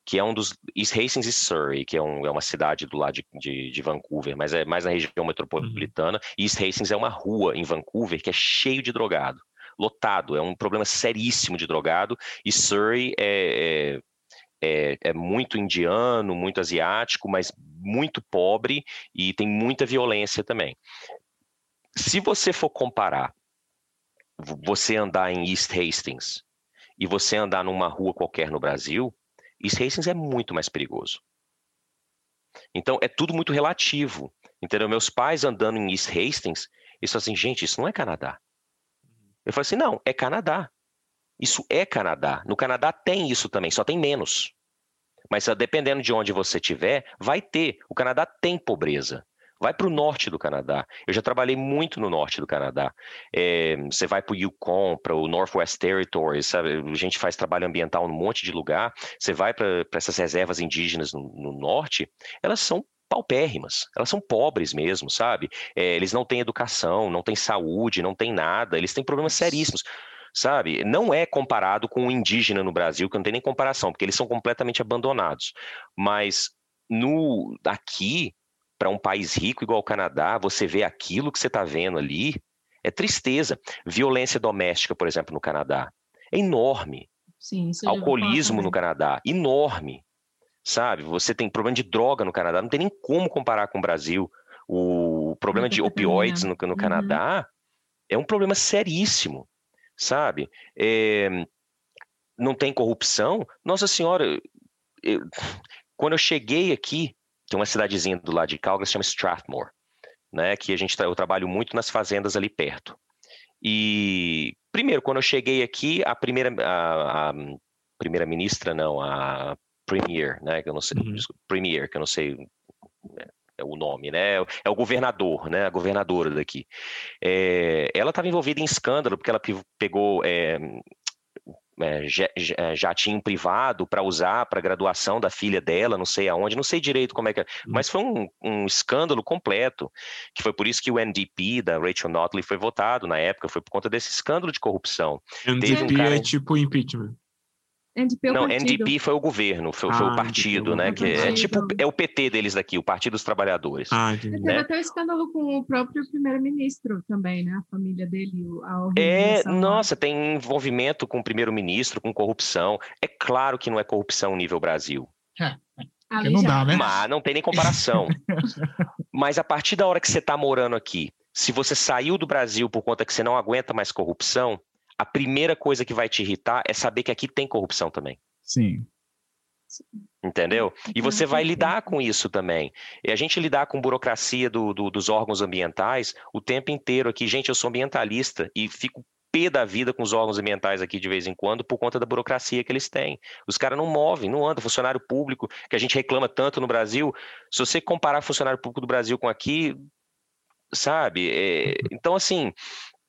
que é um dos. East Hastings e Surrey, que é, um, é uma cidade do lado de, de, de, Vancouver, mas é mais na região metropolitana. Uhum. East Hastings é uma rua em Vancouver que é cheio de drogado lotado, é um problema seríssimo de drogado, e Surrey é, é, é, é muito indiano, muito asiático, mas muito pobre e tem muita violência também. Se você for comparar você andar em East Hastings e você andar numa rua qualquer no Brasil, East Hastings é muito mais perigoso. Então é tudo muito relativo. Entendeu? Meus pais andando em East Hastings, eles falam assim, gente, isso não é Canadá. Eu falei assim: não, é Canadá. Isso é Canadá. No Canadá tem isso também, só tem menos. Mas ah, dependendo de onde você estiver, vai ter. O Canadá tem pobreza. Vai para o norte do Canadá. Eu já trabalhei muito no norte do Canadá. É, você vai para o Yukon, para o Northwest Territories, sabe? A gente faz trabalho ambiental num monte de lugar. Você vai para essas reservas indígenas no, no norte, elas são paupérrimas, elas são pobres mesmo, sabe? É, eles não têm educação, não têm saúde, não têm nada, eles têm problemas seríssimos sabe? Não é comparado com o indígena no Brasil, que não tem nem comparação, porque eles são completamente abandonados. Mas no aqui, para um país rico igual o Canadá, você vê aquilo que você está vendo ali, é tristeza. Violência doméstica, por exemplo, no Canadá, é enorme. Sim, Alcoolismo no Canadá, enorme sabe? Você tem problema de droga no Canadá, não tem nem como comparar com o Brasil. O problema de opioides no, no uhum. Canadá é um problema seríssimo, sabe? É, não tem corrupção. Nossa Senhora, eu, quando eu cheguei aqui, tem uma cidadezinha do lado de Calgary, se chama Strathmore, né? Que a gente eu trabalho muito nas fazendas ali perto. E primeiro, quando eu cheguei aqui, a primeira a, a primeira ministra, não, a Premier, né? Que eu não sei, uhum. Premier, que eu não sei né, é o nome, né? É o governador, né? A governadora daqui. É, ela estava envolvida em escândalo porque ela pegou é, é, é jatinho privado para usar para graduação da filha dela, não sei aonde, não sei direito como é que é, uhum. mas foi um, um, escândalo completo, que foi por isso que o NDP da Rachel Notley foi votado na época, foi por conta desse escândalo de corrupção. NDP um cara... é tipo impeachment. NDP é o não, partido. NDP foi o governo, foi, foi o Ah, partido, NDP, né? Que é tipo é o PT deles daqui, o Partido dos Trabalhadores. Ah, entendi. Teve né? até um escândalo com o próprio primeiro-ministro também, né? A família dele, o- a É, lá. nossa, tem envolvimento com o primeiro-ministro, com corrupção. É claro que não é corrupção nível Brasil, Ali não já- dá, né? mas não tem nem comparação. mas a partir da hora que você está morando aqui, se você saiu do Brasil por conta que você não aguenta mais corrupção, a primeira coisa que vai te irritar é saber que aqui tem corrupção também. Sim. Entendeu? E você Uhum. vai lidar com isso também. E a gente lidar com burocracia do- do- dos órgãos ambientais o tempo inteiro aqui. Gente, eu sou ambientalista e fico pé da vida com os órgãos ambientais aqui de vez em quando por conta da burocracia que eles têm. Os caras não movem, não andam. Funcionário público, que a gente reclama tanto no Brasil, se você comparar funcionário público do Brasil com aqui, sabe? É, então, assim,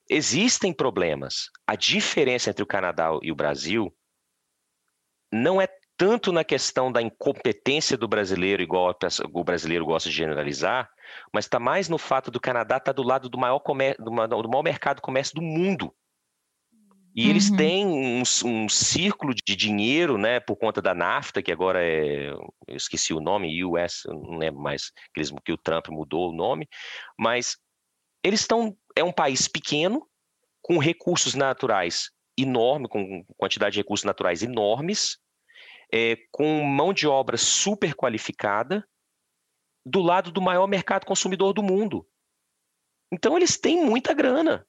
existem problemas. A diferença entre o Canadá e o Brasil não é tanto na questão da incompetência do brasileiro, igual o brasileiro gosta de generalizar, mas está mais no fato do Canadá estar do lado do maior, do, ma- do maior mercado de comércio do mundo. E eles Uhum. têm um, um círculo de dinheiro, né, por conta da NAFTA, que agora é, eu esqueci o nome, US, eu não lembro mais, que, eles- que o Trump mudou o nome, mas eles estão, é um país pequeno, com recursos naturais enormes, com quantidade de recursos naturais enormes, é, com mão de obra super qualificada, do lado do maior mercado consumidor do mundo. Então eles têm muita grana.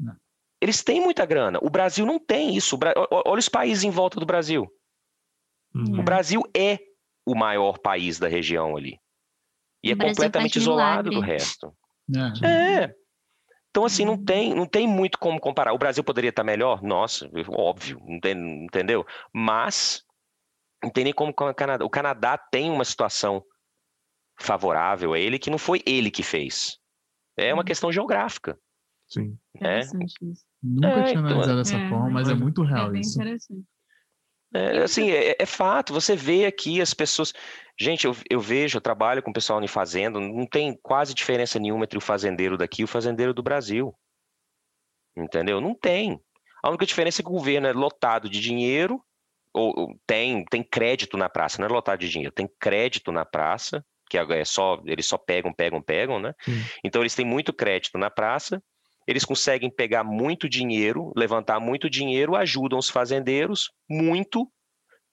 Não. Eles têm muita grana. O Brasil não tem isso. Olha os países em volta do Brasil. Uhum. O Brasil é o maior país da região ali. E O é Brasil completamente isolado do milagre. resto. É. É. Então, assim, não tem, não tem muito como comparar. O Brasil poderia estar melhor? Nossa, óbvio, não tem- entendeu? Mas não tem nem como com o Canadá. O Canadá tem uma situação favorável a ele que não foi ele que fez. É uma questão geográfica. Sim. Interessante isso. Nunca É, tinha então, analisado dessa é. forma, mas é muito É real bem isso. interessante. É, assim, é, é fato, você vê aqui as pessoas. Gente, eu, eu vejo, eu trabalho com o pessoal em fazenda, não tem quase diferença nenhuma entre o fazendeiro daqui e o fazendeiro do Brasil. Entendeu? Não tem. A única diferença é que o governo é lotado de dinheiro, ou, ou tem, tem crédito na praça, não é lotado de dinheiro, tem crédito na praça, que é só, eles só pegam, pegam, pegam, né? Sim. Então eles têm muito crédito na praça, eles conseguem pegar muito dinheiro, levantar muito dinheiro, ajudam os fazendeiros muito,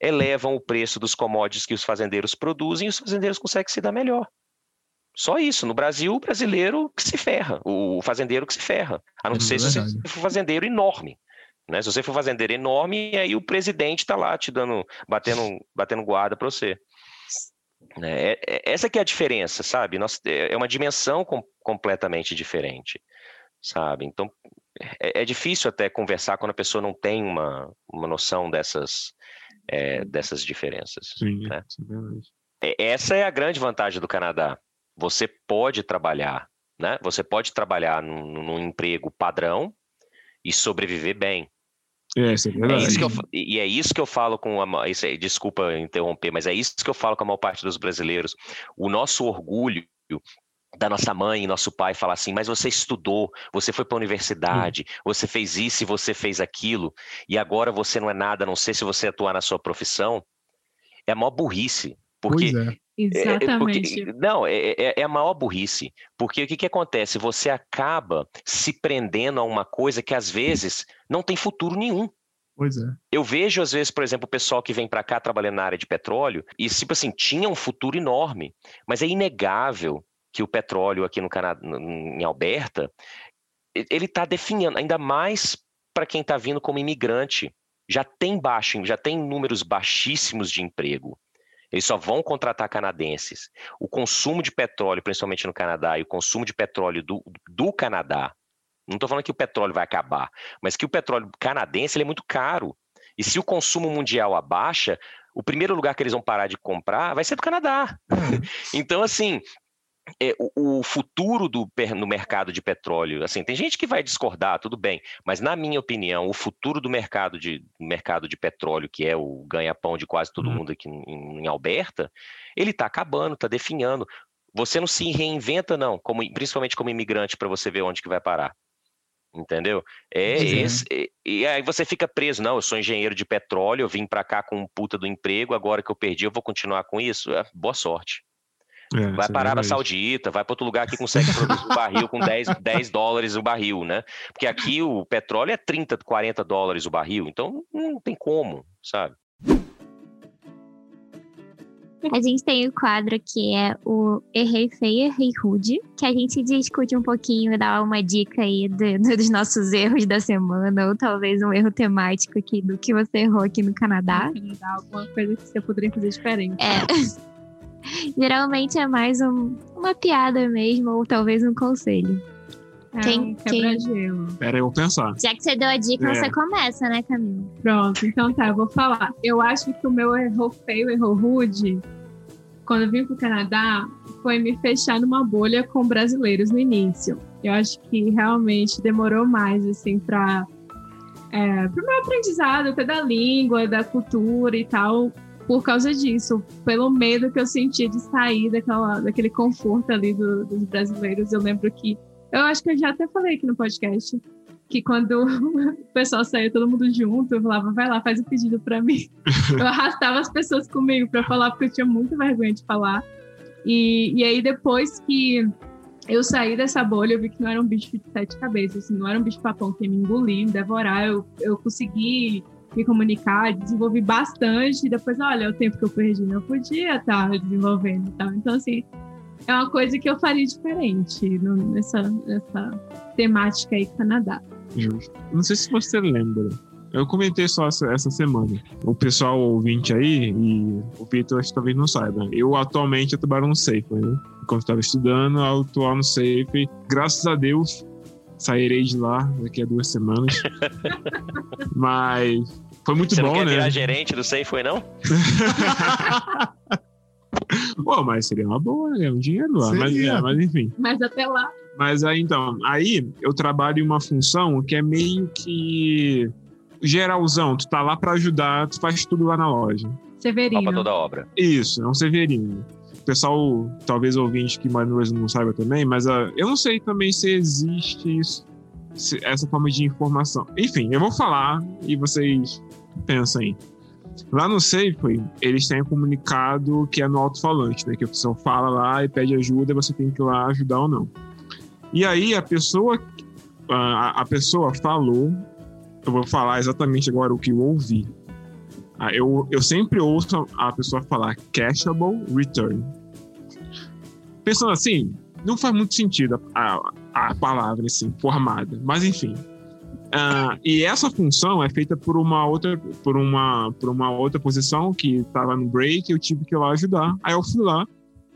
elevam o preço dos commodities que os fazendeiros produzem e os fazendeiros conseguem se dar melhor. Só isso. No Brasil, o brasileiro que se ferra, o fazendeiro que se ferra. A não É ser se você verdade. for fazendeiro enorme. Né? Se você for fazendeiro enorme, aí o presidente está lá te dando, batendo, batendo guarda para você. Né? É- é- essa que é a diferença, sabe? Nós, é é uma dimensão com- completamente diferente, sabe? Então, é, é difícil até conversar quando a pessoa não tem uma, uma noção dessas, é, dessas diferenças. Sim, né? é Essa é a grande vantagem do Canadá. Você pode trabalhar, né? Você pode trabalhar num, num emprego padrão e sobreviver bem. É, isso é É isso que eu, e é isso que eu falo com a, isso desculpa interromper, mas é isso que eu falo com a maior parte dos brasileiros. O nosso orgulho da nossa mãe e nosso pai falar assim, mas você estudou, você foi para a universidade, você fez isso e você fez aquilo, e agora você não é nada, não sei se você atuar na sua profissão, é a maior burrice. Porque Pois é. é, é porque- Exatamente. não, é, é- é a maior burrice. Porque o que, que acontece? Você acaba se prendendo a uma coisa que às vezes não tem futuro nenhum. Pois é. Eu vejo, às vezes, por exemplo, o pessoal que vem para cá trabalhando na área de petróleo, e tipo assim, tinha um futuro enorme, mas é inegável que o petróleo aqui no Canadá, em Alberta, ele está definhando, ainda mais para quem está vindo como imigrante. Já tem baixo, já tem números baixíssimos de emprego. Eles só vão contratar canadenses. O consumo de petróleo, principalmente no Canadá, e o consumo de petróleo do, do Canadá, não estou falando que o petróleo vai acabar, mas que o petróleo canadense é muito caro. E se o consumo mundial abaixa, o primeiro lugar que eles vão parar de comprar vai ser do Canadá. então, assim, é, o, o futuro do, no mercado de petróleo, assim, tem gente que vai discordar, tudo bem, mas na minha opinião, o futuro do mercado de, mercado de petróleo, que é o ganha-pão de quase todo Hum. mundo aqui em, em Alberta, ele está acabando, está definhando. Você não se reinventa, não, como, principalmente como imigrante, para você ver onde que vai parar. Entendeu? É. Esse, e, e, aí você fica preso. Não, eu sou engenheiro de petróleo, eu vim para cá com um puta do emprego, agora que eu perdi, eu vou continuar com isso. É, boa sorte. É, vai para a Arábia Saudita, vai para outro lugar que consegue produzir um barril com 10, 10 dólares o barril, né? Porque aqui o petróleo é 30, 40 dólares o barril, então não tem como, sabe? A gente tem o quadro que é o Errei Feio, Errei Rude, que a gente discute um pouquinho, dá uma dica aí do, dos nossos erros da semana, ou talvez um erro temático aqui do que você errou aqui no Canadá. No Canadá alguma coisa que você poderia fazer diferente. É. Geralmente é mais um, uma piada mesmo, ou talvez um conselho. É quem, um quebra-gelo. Pera, eu vou pensar. Já que você deu a dica, é. você começa, né, Camila? Pronto, então tá, eu vou falar. Eu acho que o meu erro feio, erro rude, quando eu vim para o Canadá, foi me fechar numa bolha com brasileiros no início. Eu acho que realmente demorou mais, assim, para é, o meu aprendizado, até da língua, da cultura e tal, por causa disso, pelo medo que eu sentia de sair daquela, daquele conforto ali do, dos brasileiros. Eu lembro que eu acho que eu já até falei aqui no podcast que quando o pessoal saía todo mundo junto, eu falava, vai lá, faz o um pedido para mim. eu arrastava as pessoas comigo para falar, porque eu tinha muita vergonha de falar. E, e aí, depois que eu saí dessa bolha, eu vi que não era um bicho de sete cabeças, assim, não era um bicho papão que ia me engolir, me devorar. Eu, eu consegui me comunicar, desenvolvi bastante. E depois, olha, o tempo que eu perdi, não podia estar desenvolvendo e tal. Então, assim, é uma coisa que eu faria diferente nessa, nessa temática aí Canadá. Justo. Não sei se você lembra. Eu comentei só essa, semana. O pessoal ouvinte aí, e o Vitor acho que talvez não saiba. Eu atualmente trabalho no Safe, né? Enquanto estava estudando, eu atuo no Safe. Graças a Deus, sairei de lá daqui a duas semanas. Mas foi muito Você bom, não quer né? virar gerente do Safe, foi não? Pô, mas seria uma boa, né? Um dinheiro lá. Mas, é, mas enfim. Mas até lá. Mas aí, então, aí eu trabalho em uma função que é meio que geralzão. Tu tá lá para ajudar, tu faz tudo lá na loja. Severino. Toda a obra. Isso, é um Severino. O pessoal, talvez ouvinte que Brasil não saiba também, mas uh, eu não sei também se existe isso, se, essa forma de informação. Enfim, eu vou falar e vocês pensem. Lá no Safeway, eles têm um comunicado que é no alto-falante, né? Que a pessoa fala lá e pede ajuda você tem que ir lá ajudar ou não. E aí a pessoa, a, a pessoa falou, eu vou falar exatamente agora o que eu ouvi. Ah, eu, eu sempre ouço a pessoa falar cashable return. Pensando assim, não faz muito sentido a, a, a palavra assim, formada, mas enfim. Uh, e essa função é feita por uma outra, por uma, por uma outra posição que estava no break, eu tive que ir lá ajudar. Aí eu fui lá,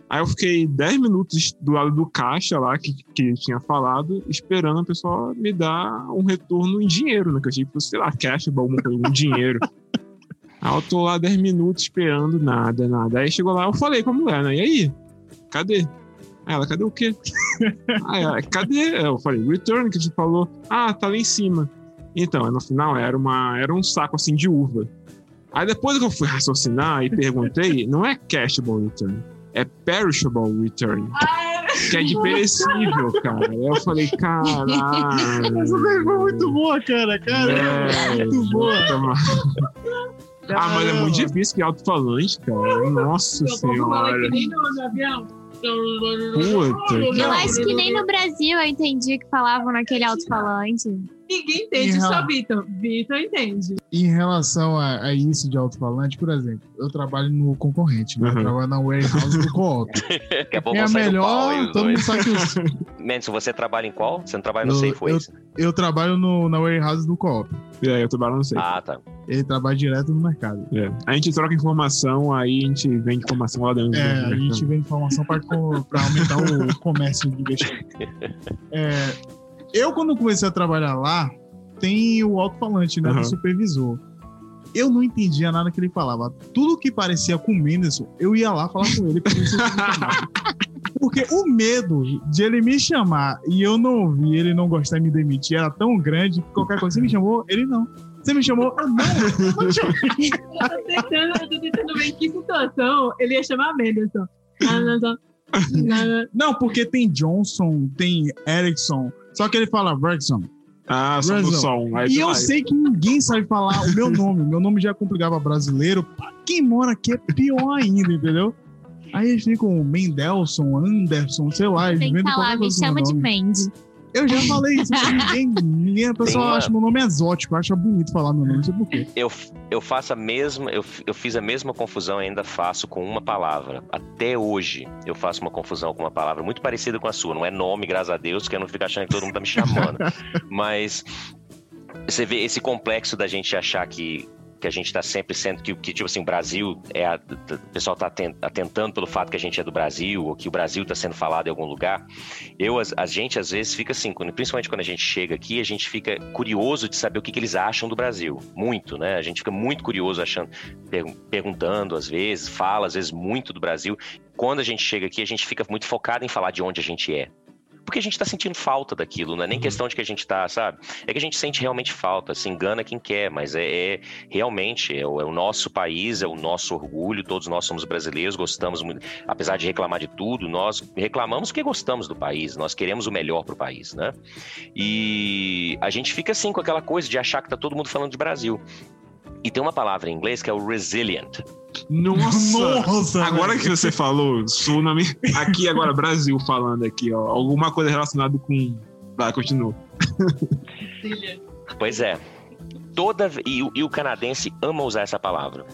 Aí eu fiquei 10 minutos do lado do caixa lá, que, que tinha falado, esperando a pessoa me dar um retorno em dinheiro, né? Que eu achei que sei lá, cash, alguma coisa, um dinheiro. Aí eu tô lá 10 minutos esperando, nada, nada. Aí chegou lá, eu falei com a mulher, né? E aí? Cadê? Aí ela, cadê o quê? aí ela, cadê? Eu falei, return que a gente falou. Ah, tá lá em cima. Então, no final era, uma, era um saco assim de uva. Aí depois que eu fui raciocinar e perguntei, não é cashable return é perishable return. que é de perecível, cara. Aí eu falei, caralho. Essa foi muito boa, cara. Cara, é, muito boa. Ah, mas é muito difícil que alto-falante, cara. Nossa senhora. Puta. Eu acho que nem no Brasil eu entendi que falavam naquele alto-falante. Ninguém entende, só Vitor. Vitor entende. Em relação a, a isso de alto-falante, por exemplo, eu trabalho no concorrente, né? Uhum. Eu trabalho na warehouse do co-op. Daqui a pouco é a melhor, todo mundo sabe que os... Mendes, você trabalha em qual? Você não trabalha no Safeway? Eu, eu trabalho no, na warehouse do co-op. É, eu trabalho no Safeway. Ah, tá. Ele trabalha direto no mercado. É. A gente troca informação, aí a gente vende informação lá dentro. É, a gente vende informação para aumentar o comércio de investimento. É, eu, quando comecei a trabalhar lá, tem o alto-falante, né? Uhum. Do supervisor. Eu não entendia nada que ele falava. Tudo que parecia com o Menderson, eu ia lá falar com ele. Porque o medo de ele me chamar e eu não ouvir, ele não gostar e me demitir era tão grande que qualquer coisa. Você me chamou? Ele não. Você me chamou? Eu não. eu tô tentando, eu tô tentando ver em que situação ele ia chamar Menderson. Não, porque tem Johnson, tem Erickson, só que ele fala Bergson. Ah, só do som. Aí E eu vai. sei que ninguém sabe falar o meu nome. Meu nome já é complicado pra brasileiro. Pra quem mora aqui é pior ainda, entendeu? Aí eles ficam Mendelson, Anderson, sei lá. Tem que falar, me chama de nome. Eu já falei isso, mas ninguém, ninguém, a pessoa uma- acha meu nome exótico, acha bonito falar meu nome, não sei porquê. Eu, eu faço a mesma, eu, eu fiz a mesma confusão e ainda faço com uma palavra. Até hoje eu faço uma confusão com uma palavra muito parecida com a sua. Não é nome, graças a Deus, que eu não fico achando que todo mundo tá me chamando. Mas você vê esse complexo da gente achar que, que a gente tá sempre sendo que, que tipo assim, o Brasil é a, o pessoal tá aten- atentando pelo fato que a gente é do Brasil ou que o Brasil tá sendo falado em algum lugar. Eu, as- a, gente às vezes fica assim, quando- principalmente quando a gente chega aqui, a gente fica curioso de saber o que, que eles acham do Brasil. Muito, né? A gente fica muito curioso achando, pergun- perguntando às vezes, fala às vezes muito do Brasil. Quando a gente chega aqui, a gente fica muito focado em falar de onde a gente é. Porque a gente tá sentindo falta daquilo, não é nem questão de que a gente tá, sabe? É que a gente sente realmente falta, se engana quem quer, mas é, é realmente, é o, é o nosso país, é o nosso orgulho, todos nós somos brasileiros, gostamos muito, apesar de reclamar de tudo, nós reclamamos porque gostamos do país, nós queremos o melhor pro país, né? E a gente fica assim com aquela coisa de achar que tá todo mundo falando de Brasil. E tem uma palavra em inglês que é o resilient. Nossa! Nossa, Agora velho. que você falou, Tsunami, aqui agora, Brasil falando aqui, ó. Alguma coisa relacionada com. Vai, continua. Pois é. Toda e, o- e o canadense ama usar essa palavra.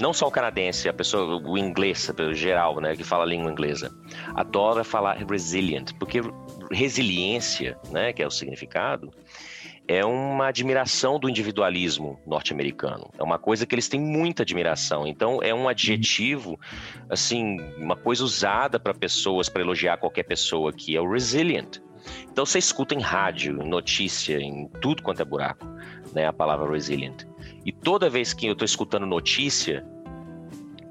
Não só o canadense, a pessoa, o inglês, o geral, né, que fala a língua inglesa, adora falar resilient, porque resiliência, né, que é o significado, é uma admiração do individualismo norte-americano. É uma coisa que eles têm muita admiração. Então é um adjetivo, assim, uma coisa usada para pessoas, para elogiar qualquer pessoa que é o resilient. Então você escuta em rádio, em notícia, em tudo quanto é buraco, né, a palavra resilient. E toda vez que eu estou escutando notícia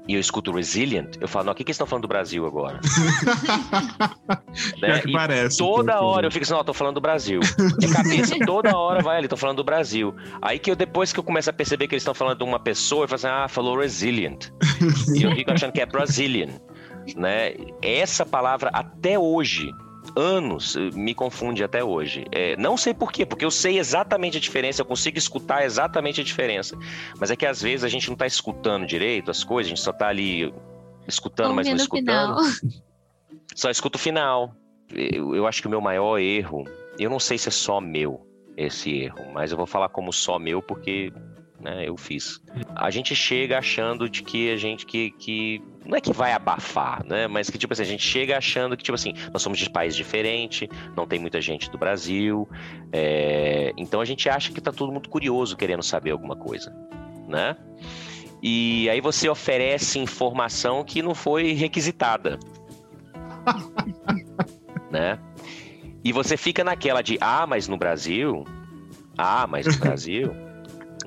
e eu escuto resilient, eu falo, não, o que, que eles estão falando do Brasil agora? Né? que E parece. Toda hora eu fico assim, não, eu tô falando do Brasil. De cabeça, toda hora vai ali, tô falando do Brasil. Aí que eu, depois que eu começo a perceber que eles estão falando de uma pessoa, eu falo assim, ah, falou resilient. e eu fico achando que é Brazilian. Né? Essa palavra, até hoje, anos, eh, me confunde até hoje. É, não sei por quê, porque eu sei exatamente a diferença, eu consigo escutar exatamente a diferença. Mas é que às vezes a gente não tá escutando direito as coisas, a gente só tá ali escutando, mas não Ouvindo escutando final. só escuto o final. Eu, eu acho que o meu maior erro, eu não sei se é só meu esse erro, mas eu vou falar como só meu porque né, eu fiz. A gente chega achando de que a gente que, que não é que vai abafar, né, mas que tipo assim, a gente chega achando que tipo assim, nós somos de país diferente, não tem muita gente do Brasil, é, então a gente acha que tá todo mundo curioso querendo saber alguma coisa, né? E aí você oferece informação que não foi requisitada né? E você fica naquela de, ah, mas no Brasil, ah, mas no Brasil,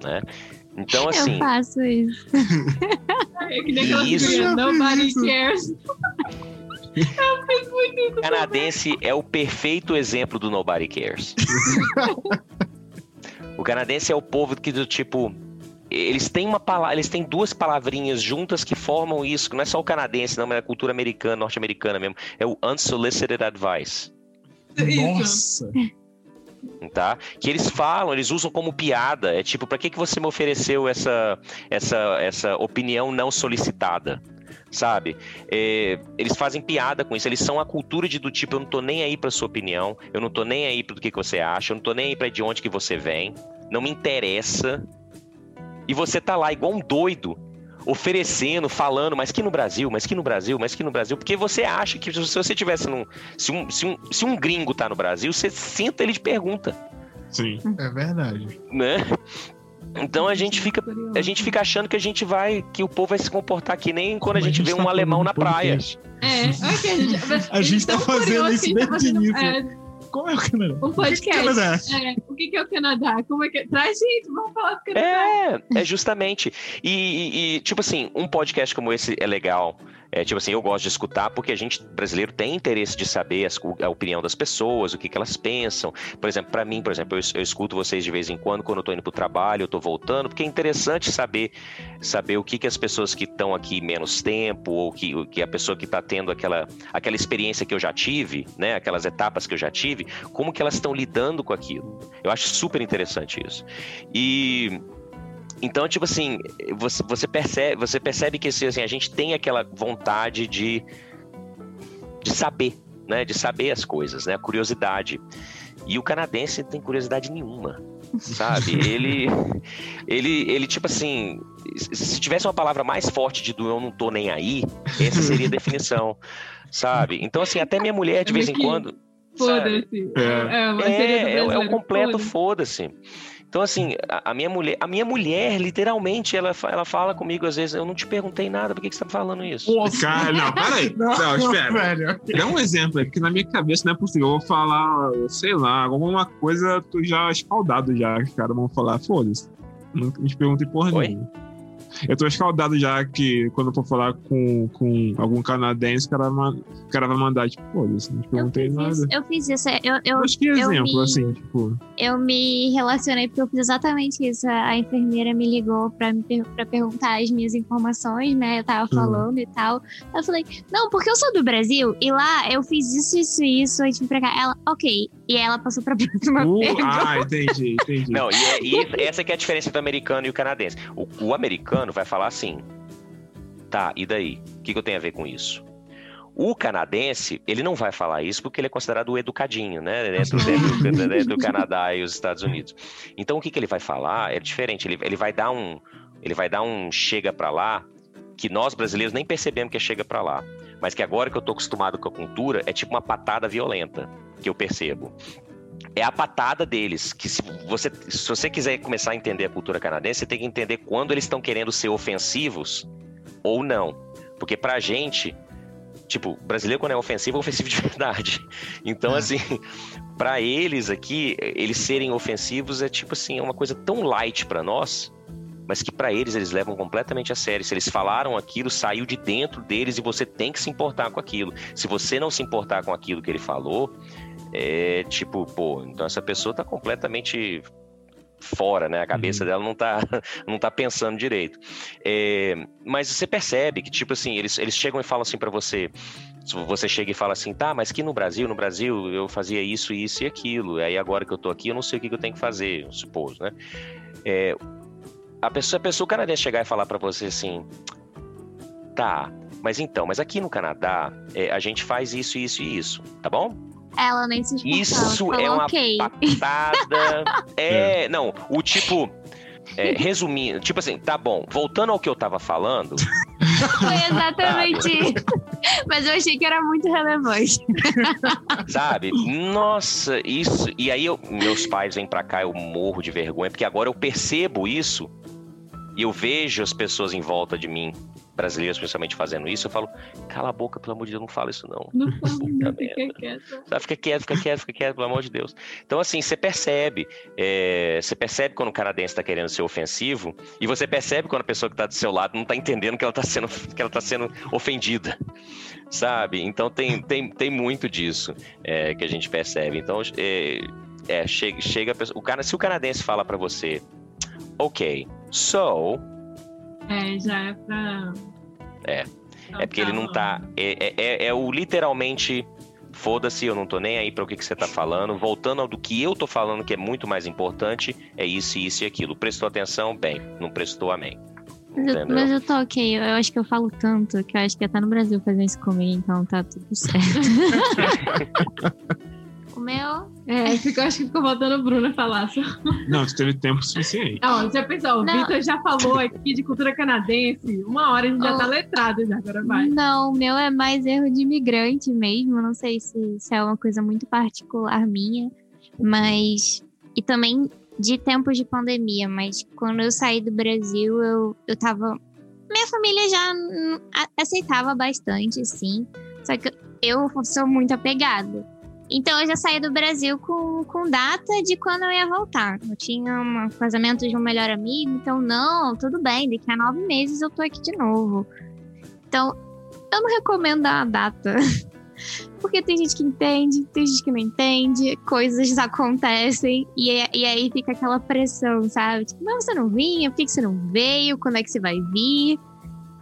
né? Então, assim, Eu faço isso. É que nem Isso. Nobody cares. o canadense é o perfeito exemplo do nobody cares. o canadense é o povo que do tipo eles têm uma palavra, eles têm duas palavrinhas juntas que formam isso, que não é só o canadense, não, mas é a cultura americana, norte-americana mesmo. É o unsolicited advice. Nossa. Tá? Que eles falam, eles usam como piada. É tipo, para que, que você me ofereceu essa, essa, essa opinião não solicitada? Sabe? É, eles fazem piada com isso. Eles são a cultura de do tipo, eu não tô nem aí pra sua opinião, eu não tô nem aí pro que, que você acha, eu não tô nem aí pra de onde que você vem, não me interessa. E você tá lá igual um doido, oferecendo, falando, mas que no Brasil, mas que no Brasil, mas que no Brasil, porque você acha que se você tivesse num. Se um, se um, se um gringo tá no Brasil, você senta ele te pergunta Sim. É verdade. né? Então a gente fica a gente fica achando que a gente vai que o povo vai se comportar que nem quando a Como gente vê tá um alemão na no praia. podcast. É, ok, a gente, A gente tá fazendo isso que a gente tá desde o fazendo- início. é, Como é o Canadá? Um O que é podcast. Canadá? É, o que é o Canadá? Como é que Traz gente, vamos falar do Canadá. É, é justamente. E, e- e, tipo assim, um podcast como esse é legal. É, tipo assim, eu gosto de escutar porque a gente brasileiro tem interesse de saber as- a opinião das pessoas, o que, que elas pensam. Por exemplo, para mim, por exemplo, eu, eu escuto vocês de vez em quando, quando eu tô indo pro trabalho, eu tô voltando, porque é interessante saber saber o que, que as pessoas que estão aqui menos tempo, ou que, o que a pessoa que tá tendo aquela, aquela experiência que eu já tive, né? Aquelas etapas que eu já tive, como que elas estão lidando com aquilo. Eu acho super interessante isso. E então, tipo assim, você, você percebe, você percebe que assim, a gente tem aquela vontade de, de saber, né? De saber as coisas, né? A curiosidade. E o canadense não tem curiosidade nenhuma, sabe? ele, ele, ele, tipo assim, se tivesse uma palavra mais forte de do eu não tô nem aí, essa seria a definição, sabe? Então, assim, até minha mulher, de vez em quando. Foda-se. É, é, é, é, é o completo foda-se. Foda então, assim, a, a, minha mulher, a minha mulher, literalmente, ela, ela fala comigo às vezes, eu não te perguntei nada, por que, que você tá falando isso? Nossa, cara, não, peraí. Não, não espera. Velho. Dá um exemplo, porque na minha cabeça não é possível. Eu vou falar, sei lá, alguma coisa, tu já escaldado já, cara. Vamos falar, foda-se. Não te perguntei porra nenhuma. Eu tô escaldado já que quando eu for falar com, com algum canadense, o cara, o cara vai mandar, tipo, pô, isso não te perguntei nada. Isso, eu fiz isso. Eu, eu, Mas que exemplo, me, assim, tipo. Eu me relacionei porque eu fiz exatamente isso. A enfermeira me ligou pra, me, pra perguntar as minhas informações, né? Eu tava hum. falando hum. e tal. Eu falei, não, porque eu sou do Brasil e lá eu fiz isso, isso, isso, antes de pra cá. Ela, ok. E ela passou pra próxima uh, pergunta. Ah, entendi, entendi. Não, e, é, e essa que é a diferença do americano e o canadense. O, o americano vai falar assim, tá, e daí? O que, que eu tenho a ver com isso? O canadense, ele não vai falar isso porque ele é considerado o educadinho, né? Dentro, dentro, dentro do Canadá e os Estados Unidos. Então, o que, que ele vai falar é diferente. Ele, ele vai dar um, ele vai dar um chega para lá que nós brasileiros nem percebemos que é chega para lá, mas que agora que eu tô acostumado com a cultura é tipo uma patada violenta que eu percebo. É a patada deles, que se você, se você quiser começar a entender a cultura canadense, você tem que entender quando eles estão querendo ser ofensivos ou não. Porque pra gente, tipo, brasileiro quando é ofensivo, é ofensivo de verdade. Então, é. assim, para eles aqui, eles serem ofensivos é tipo assim, é uma coisa tão light para nós, mas que para eles eles levam completamente a sério. Se eles falaram aquilo, saiu de dentro deles e você tem que se importar com aquilo. Se você não se importar com aquilo que ele falou, é tipo, pô, então essa pessoa tá completamente fora, né? A cabeça uhum. dela não tá, não tá pensando direito. É, mas você percebe que, tipo assim, eles, eles chegam e falam assim para você. Você chega e fala assim, tá, mas que no Brasil, no Brasil eu fazia isso, isso e aquilo. Aí agora que eu tô aqui, eu não sei o que eu tenho que fazer, eu supus, né? É, a pessoa, a pessoa canadense chegar e falar para você assim, tá, mas então, mas aqui no Canadá é, a gente faz isso, isso e isso, tá bom? Ela nem se Isso é uma okay. patada. é, não, o tipo. É, resumindo, tipo assim, tá bom, voltando ao que eu tava falando. Foi exatamente isso. Mas eu achei que era muito relevante. Sabe? Nossa, isso. E aí eu, meus pais vêm pra cá, eu morro de vergonha, porque agora eu percebo isso e eu vejo as pessoas em volta de mim brasileiros principalmente fazendo isso, eu falo, cala a boca, pelo amor de Deus, não fala isso não. Não fala, não, fica quieto. Fica quieto, fica quieto, fica quieto, pelo amor de Deus. Então, assim, você percebe, é, você percebe quando o canadense está querendo ser ofensivo, e você percebe quando a pessoa que está do seu lado não está entendendo que ela está sendo, que ela tá sendo ofendida, sabe? Então, tem, tem, tem muito disso é, que a gente percebe. Então, é, é chega, chega o cara, se o canadense fala para você, ok, so é, já é pra. É. é porque ele não tá. É, é, é, é o literalmente. Foda-se, eu não tô nem aí para o que, que você tá falando. Voltando ao do que eu tô falando, que é muito mais importante, é isso, isso e aquilo. Prestou atenção? Bem. Não prestou? Amém. Mas, mas eu tô ok, eu acho que eu falo tanto que eu acho que até no Brasil fazendo isso comigo, então tá tudo certo. o meu. É, ficou, acho que ficou faltando o Bruno falar. Só. Não, você teve tempo suficiente. Não, já pensou, o Vitor já falou aqui de cultura canadense. Uma hora a gente oh. já tá letrado, já agora vai. Não, o meu é mais erro de imigrante mesmo. Não sei se, se é uma coisa muito particular minha, mas. E também de tempos de pandemia, mas quando eu saí do Brasil, eu, eu tava. Minha família já aceitava bastante, sim. Só que eu sou muito apegada. Então eu já saí do Brasil com, com data de quando eu ia voltar. Eu tinha um casamento de um melhor amigo, então não, tudo bem, daqui a nove meses eu tô aqui de novo. Então, eu não recomendo a data. Porque tem gente que entende, tem gente que não entende, coisas acontecem, e, e aí fica aquela pressão, sabe? Tipo, mas você não vinha, por que, você não veio? Quando é que você vai vir?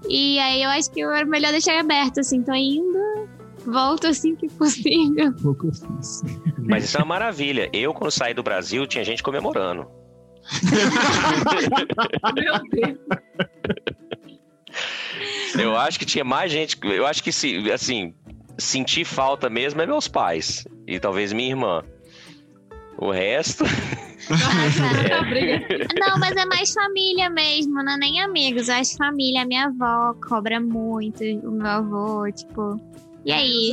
E aí eu acho que é melhor deixar aberto, assim, tô indo, Volto assim que possível. Pouco fiz. Mas isso é uma maravilha. Eu, quando saí do Brasil, tinha gente comemorando. Meu Deus. Eu acho que tinha mais gente. Eu acho que se, assim, sentir falta mesmo é meus pais. E talvez minha irmã. O resto. Essa briga. Não, mas é mais família mesmo, não é nem amigos. Eu acho família. A minha avó cobra muito, o meu avô, tipo. E aí?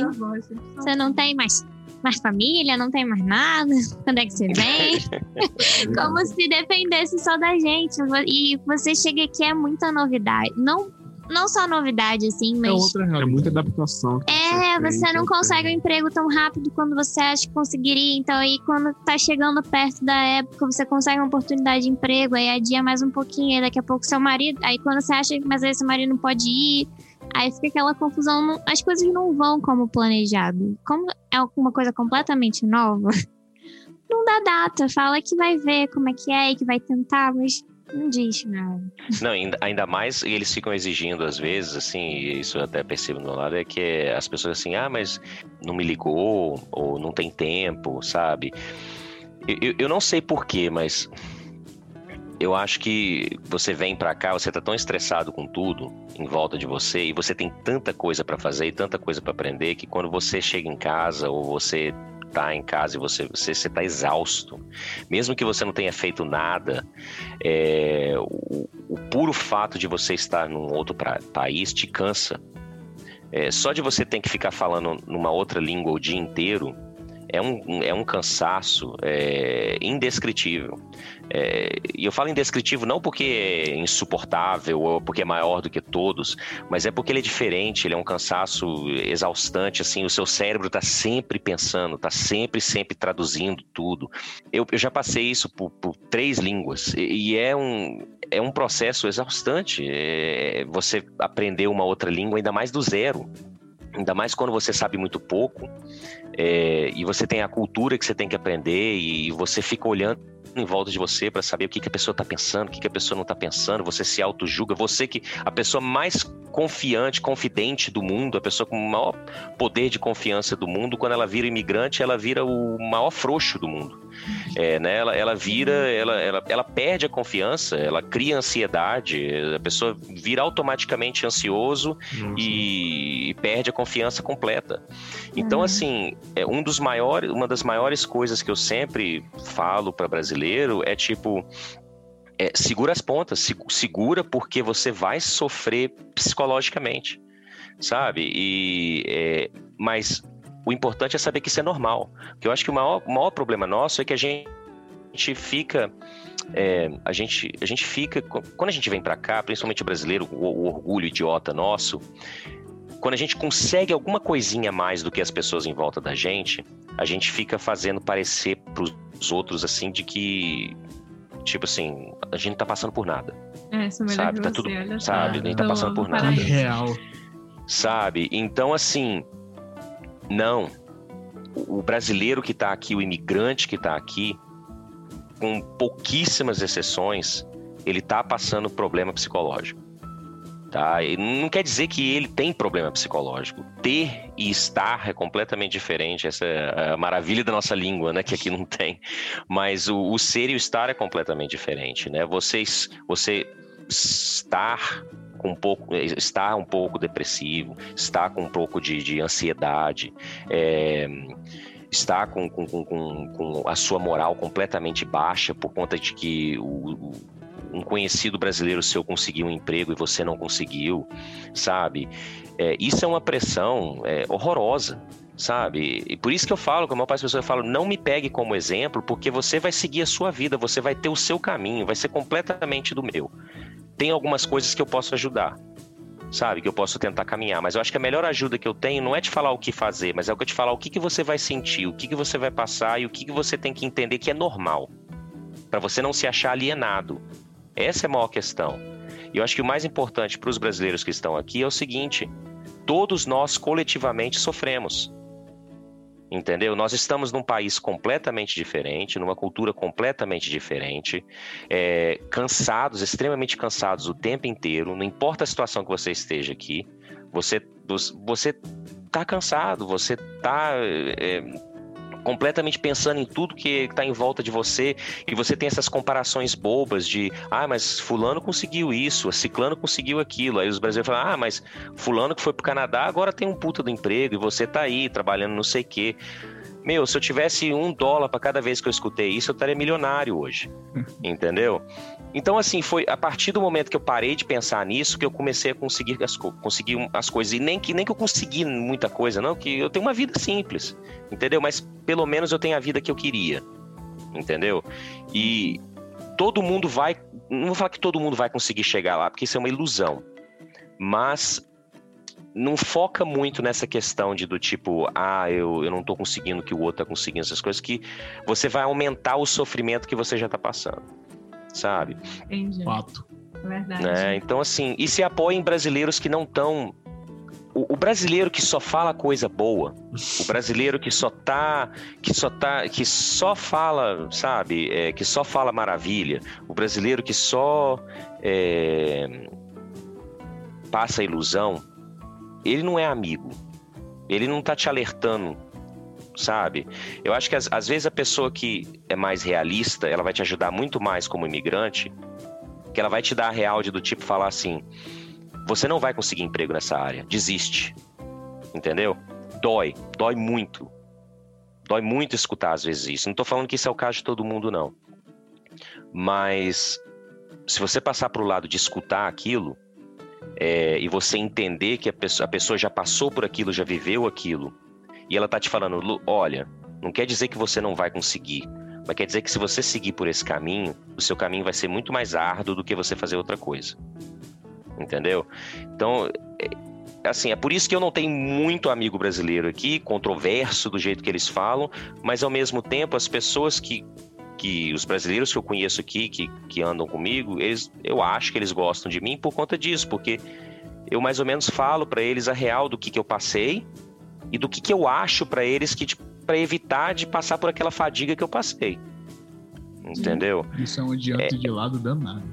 Você não tem mais, mais família? Não tem mais nada? Quando é que você vem? Como se dependesse só da gente. E você chega aqui é muita novidade. Não, não só novidade, assim, É mas. outra É muita adaptação. É, tem, você não então, consegue um emprego tão rápido quando você acha que conseguiria. Então, aí, quando tá chegando perto da época, você consegue uma oportunidade de emprego, aí adia mais um pouquinho, aí daqui a pouco seu marido. Aí, quando você acha que mas aí seu marido não pode ir, aí fica aquela confusão. não- as coisas não vão como planejado. Como é uma coisa completamente nova, não dá data. Fala que vai ver como é que é e que vai tentar, mas não diz nada. Não, ainda, ainda mais eles ficam exigindo, às vezes, assim, isso eu até percebo do meu lado, é que as pessoas assim, ah, mas não me ligou, ou não tem tempo, sabe? Eu- eu não sei porquê, mas eu acho que você vem pra cá, você tá tão estressado com tudo em volta de você, e você tem tanta coisa pra fazer e tanta coisa pra aprender, que quando você chega em casa, ou você tá em casa e você, você, você tá exausto, mesmo que você não tenha feito nada, é, o, o puro fato de você estar num outro pra- país te cansa. É, só de você ter que ficar falando numa outra língua o dia inteiro é um, é um cansaço é, indescritível. É, e eu falo indescritível não porque é insuportável ou porque é maior do que todos, mas é porque ele é diferente, ele é um cansaço exaustante, assim, o seu cérebro está sempre pensando, está sempre, sempre traduzindo tudo. Eu, eu já passei isso por, por três línguas e, e é um, é um processo exaustante. É, você aprender uma outra língua, ainda mais do zero. Ainda mais quando você sabe muito pouco é, e você tem a cultura que você tem que aprender e você fica olhando em volta de você para saber o que, que a pessoa está pensando, o que, que a pessoa não está pensando, você se auto-julga, você que a pessoa mais confiante, confidente do mundo, a pessoa com o maior poder de confiança do mundo, quando ela vira imigrante, ela vira o maior frouxo do mundo. É, né? ela, ela vira, ela, ela, ela perde a confiança, ela cria ansiedade, a pessoa vira automaticamente ansioso e, e perde a confiança completa. Então, Uhum. assim, é um dos maiores, uma das maiores coisas que eu sempre falo para brasileiro é tipo é, segura as pontas, se- segura porque você vai sofrer psicologicamente, sabe? E é, mas o importante é saber que isso é normal. Porque eu acho que o maior, o maior problema nosso é que a gente fica é, a gente a gente fica quando a gente vem para cá, principalmente o brasileiro, o, o orgulho idiota nosso, quando a gente consegue alguma coisinha a mais do que as pessoas em volta da gente, a gente fica fazendo parecer pros outros assim de que tipo assim, a gente não tá passando por nada, É, Sabe, que tá você, tudo- sabe, nem tá passando por nada. Real. sabe? Então assim, não. O brasileiro que tá aqui, o imigrante que tá aqui, com pouquíssimas exceções, ele tá passando problema psicológico. Tá? E não quer dizer que ele tem problema psicológico. Ter e estar é completamente diferente. Essa é a maravilha da nossa língua, né? Que aqui não tem. Mas o, o ser e o estar é completamente diferente, né? Vocês, você estar com um pouco, estar um pouco depressivo, estar com um pouco de, de ansiedade, é, estar com, com, com, com- a sua moral completamente baixa por conta de que o- um conhecido brasileiro seu conseguiu um emprego e você não conseguiu, sabe? É, isso é uma pressão é, horrorosa. Sabe? E por isso que eu falo, como a maior pessoas falam, não me pegue como exemplo, porque você vai seguir a sua vida, você vai ter o seu caminho, vai ser completamente do meu. Tem algumas coisas que eu posso ajudar, sabe? Que eu posso tentar caminhar, mas eu acho que a melhor ajuda que eu tenho não é te falar o que fazer, mas é o que eu te falar o que, que você vai sentir, o que, que você vai passar e o que, que você tem que entender que é normal, para você não se achar alienado. Essa é a maior questão. E eu acho que o mais importante para os brasileiros que estão aqui é o seguinte: todos nós coletivamente sofremos. Entendeu? Nós estamos num país completamente diferente, numa cultura completamente diferente, é, cansados, extremamente cansados o tempo inteiro. Não importa a situação que você esteja aqui, você, você tá cansado, você tá é, completamente pensando em tudo que está em volta de você e você tem essas comparações bobas de ah, mas fulano conseguiu isso, ciclano conseguiu aquilo. Aí os brasileiros falam, ah, mas fulano que foi pro Canadá agora tem um puta do emprego e você tá aí trabalhando não sei o quê. Meu, se eu tivesse um dólar para cada vez que eu escutei isso, eu estaria milionário hoje. Entendeu? Então, assim, foi a partir do momento que eu parei de pensar nisso que eu comecei a conseguir as, conseguir as coisas. E nem que, nem que eu consegui muita coisa, não, que eu tenho uma vida simples, entendeu? Mas pelo menos eu tenho a vida que eu queria, entendeu? E todo mundo vai. Não vou falar que todo mundo vai conseguir chegar lá, porque isso é uma ilusão. Mas não foca muito nessa questão de do tipo, ah, eu, eu não tô conseguindo o que o outro tá conseguindo, essas coisas, que você vai aumentar o sofrimento que você já tá passando. Sabe? Entendi. Fato. Verdade. É, então, assim, e se apoia em brasileiros que não estão. O, o, brasileiro que só fala coisa boa, o brasileiro que só tá, que só tá, que só fala, sabe, é, que só fala maravilha, o brasileiro que só é, passa ilusão, ele não é amigo. Ele não tá te alertando, sabe? Eu acho que às, vezes a pessoa que é mais realista, ela vai te ajudar muito mais como imigrante, que ela vai te dar a real de do tipo falar assim: você não vai conseguir emprego nessa área, desiste. Entendeu? Dói, dói muito. Dói muito escutar às vezes isso. Não tô falando que isso é o caso de todo mundo, não. Mas se você passar pro lado de escutar aquilo, é, e você entender que a pessoa, a pessoa já passou por aquilo, já viveu aquilo, e ela tá te falando, olha, não quer dizer que você não vai conseguir, mas quer dizer que se você seguir por esse caminho, o seu caminho vai ser muito mais árduo do que você fazer outra coisa. Entendeu? Então, é, assim, é por isso que eu não tenho muito amigo brasileiro aqui, controverso do jeito que eles falam, mas ao mesmo tempo as pessoas que que os brasileiros que eu conheço aqui, que, que andam comigo, eles, eu acho que eles gostam de mim por conta disso, porque eu mais ou menos falo para eles a real do que, que eu passei e do que, que eu acho para eles que para evitar de passar por aquela fadiga que eu passei. Entendeu? Isso é um adianto é, de lado danado.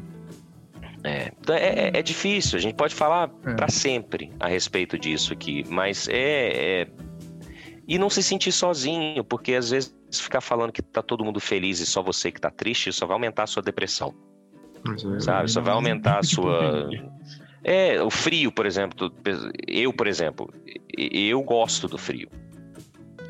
É, então é, é, é difícil, a gente pode falar é. para sempre a respeito disso aqui, mas é, é e não se sentir sozinho, porque às vezes ficar falando que tá todo mundo feliz e só você que tá triste, só vai aumentar a sua depressão. É, sabe? Só vai aumentar a sua. É, o frio, por exemplo. Eu, por exemplo, eu gosto do frio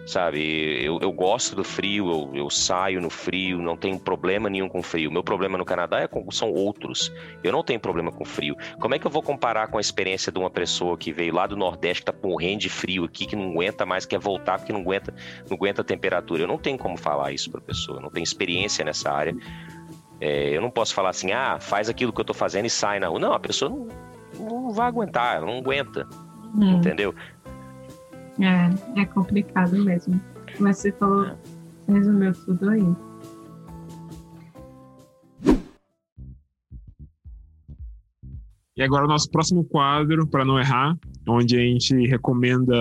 sabe? Eu, eu gosto do frio, eu, eu, saio no frio, não tenho problema nenhum com frio. Meu problema no Canadá é com, são outros. Eu não tenho problema com frio. Como é que eu vou comparar com a experiência de uma pessoa que veio lá do Nordeste, que tá morrendo de frio aqui, que não aguenta mais, quer voltar porque não aguenta, não aguenta a temperatura? Eu não tenho como falar isso para pessoa, eu não tenho experiência nessa área. É, eu não posso falar assim, ah, faz aquilo que eu tô fazendo e sai na rua. Não, a pessoa não, não vai aguentar, não aguenta. Hum. Entendeu? É, é complicado mesmo. Mas você falou, você resumiu tudo aí. E agora o nosso próximo quadro, para não errar, onde a gente recomenda.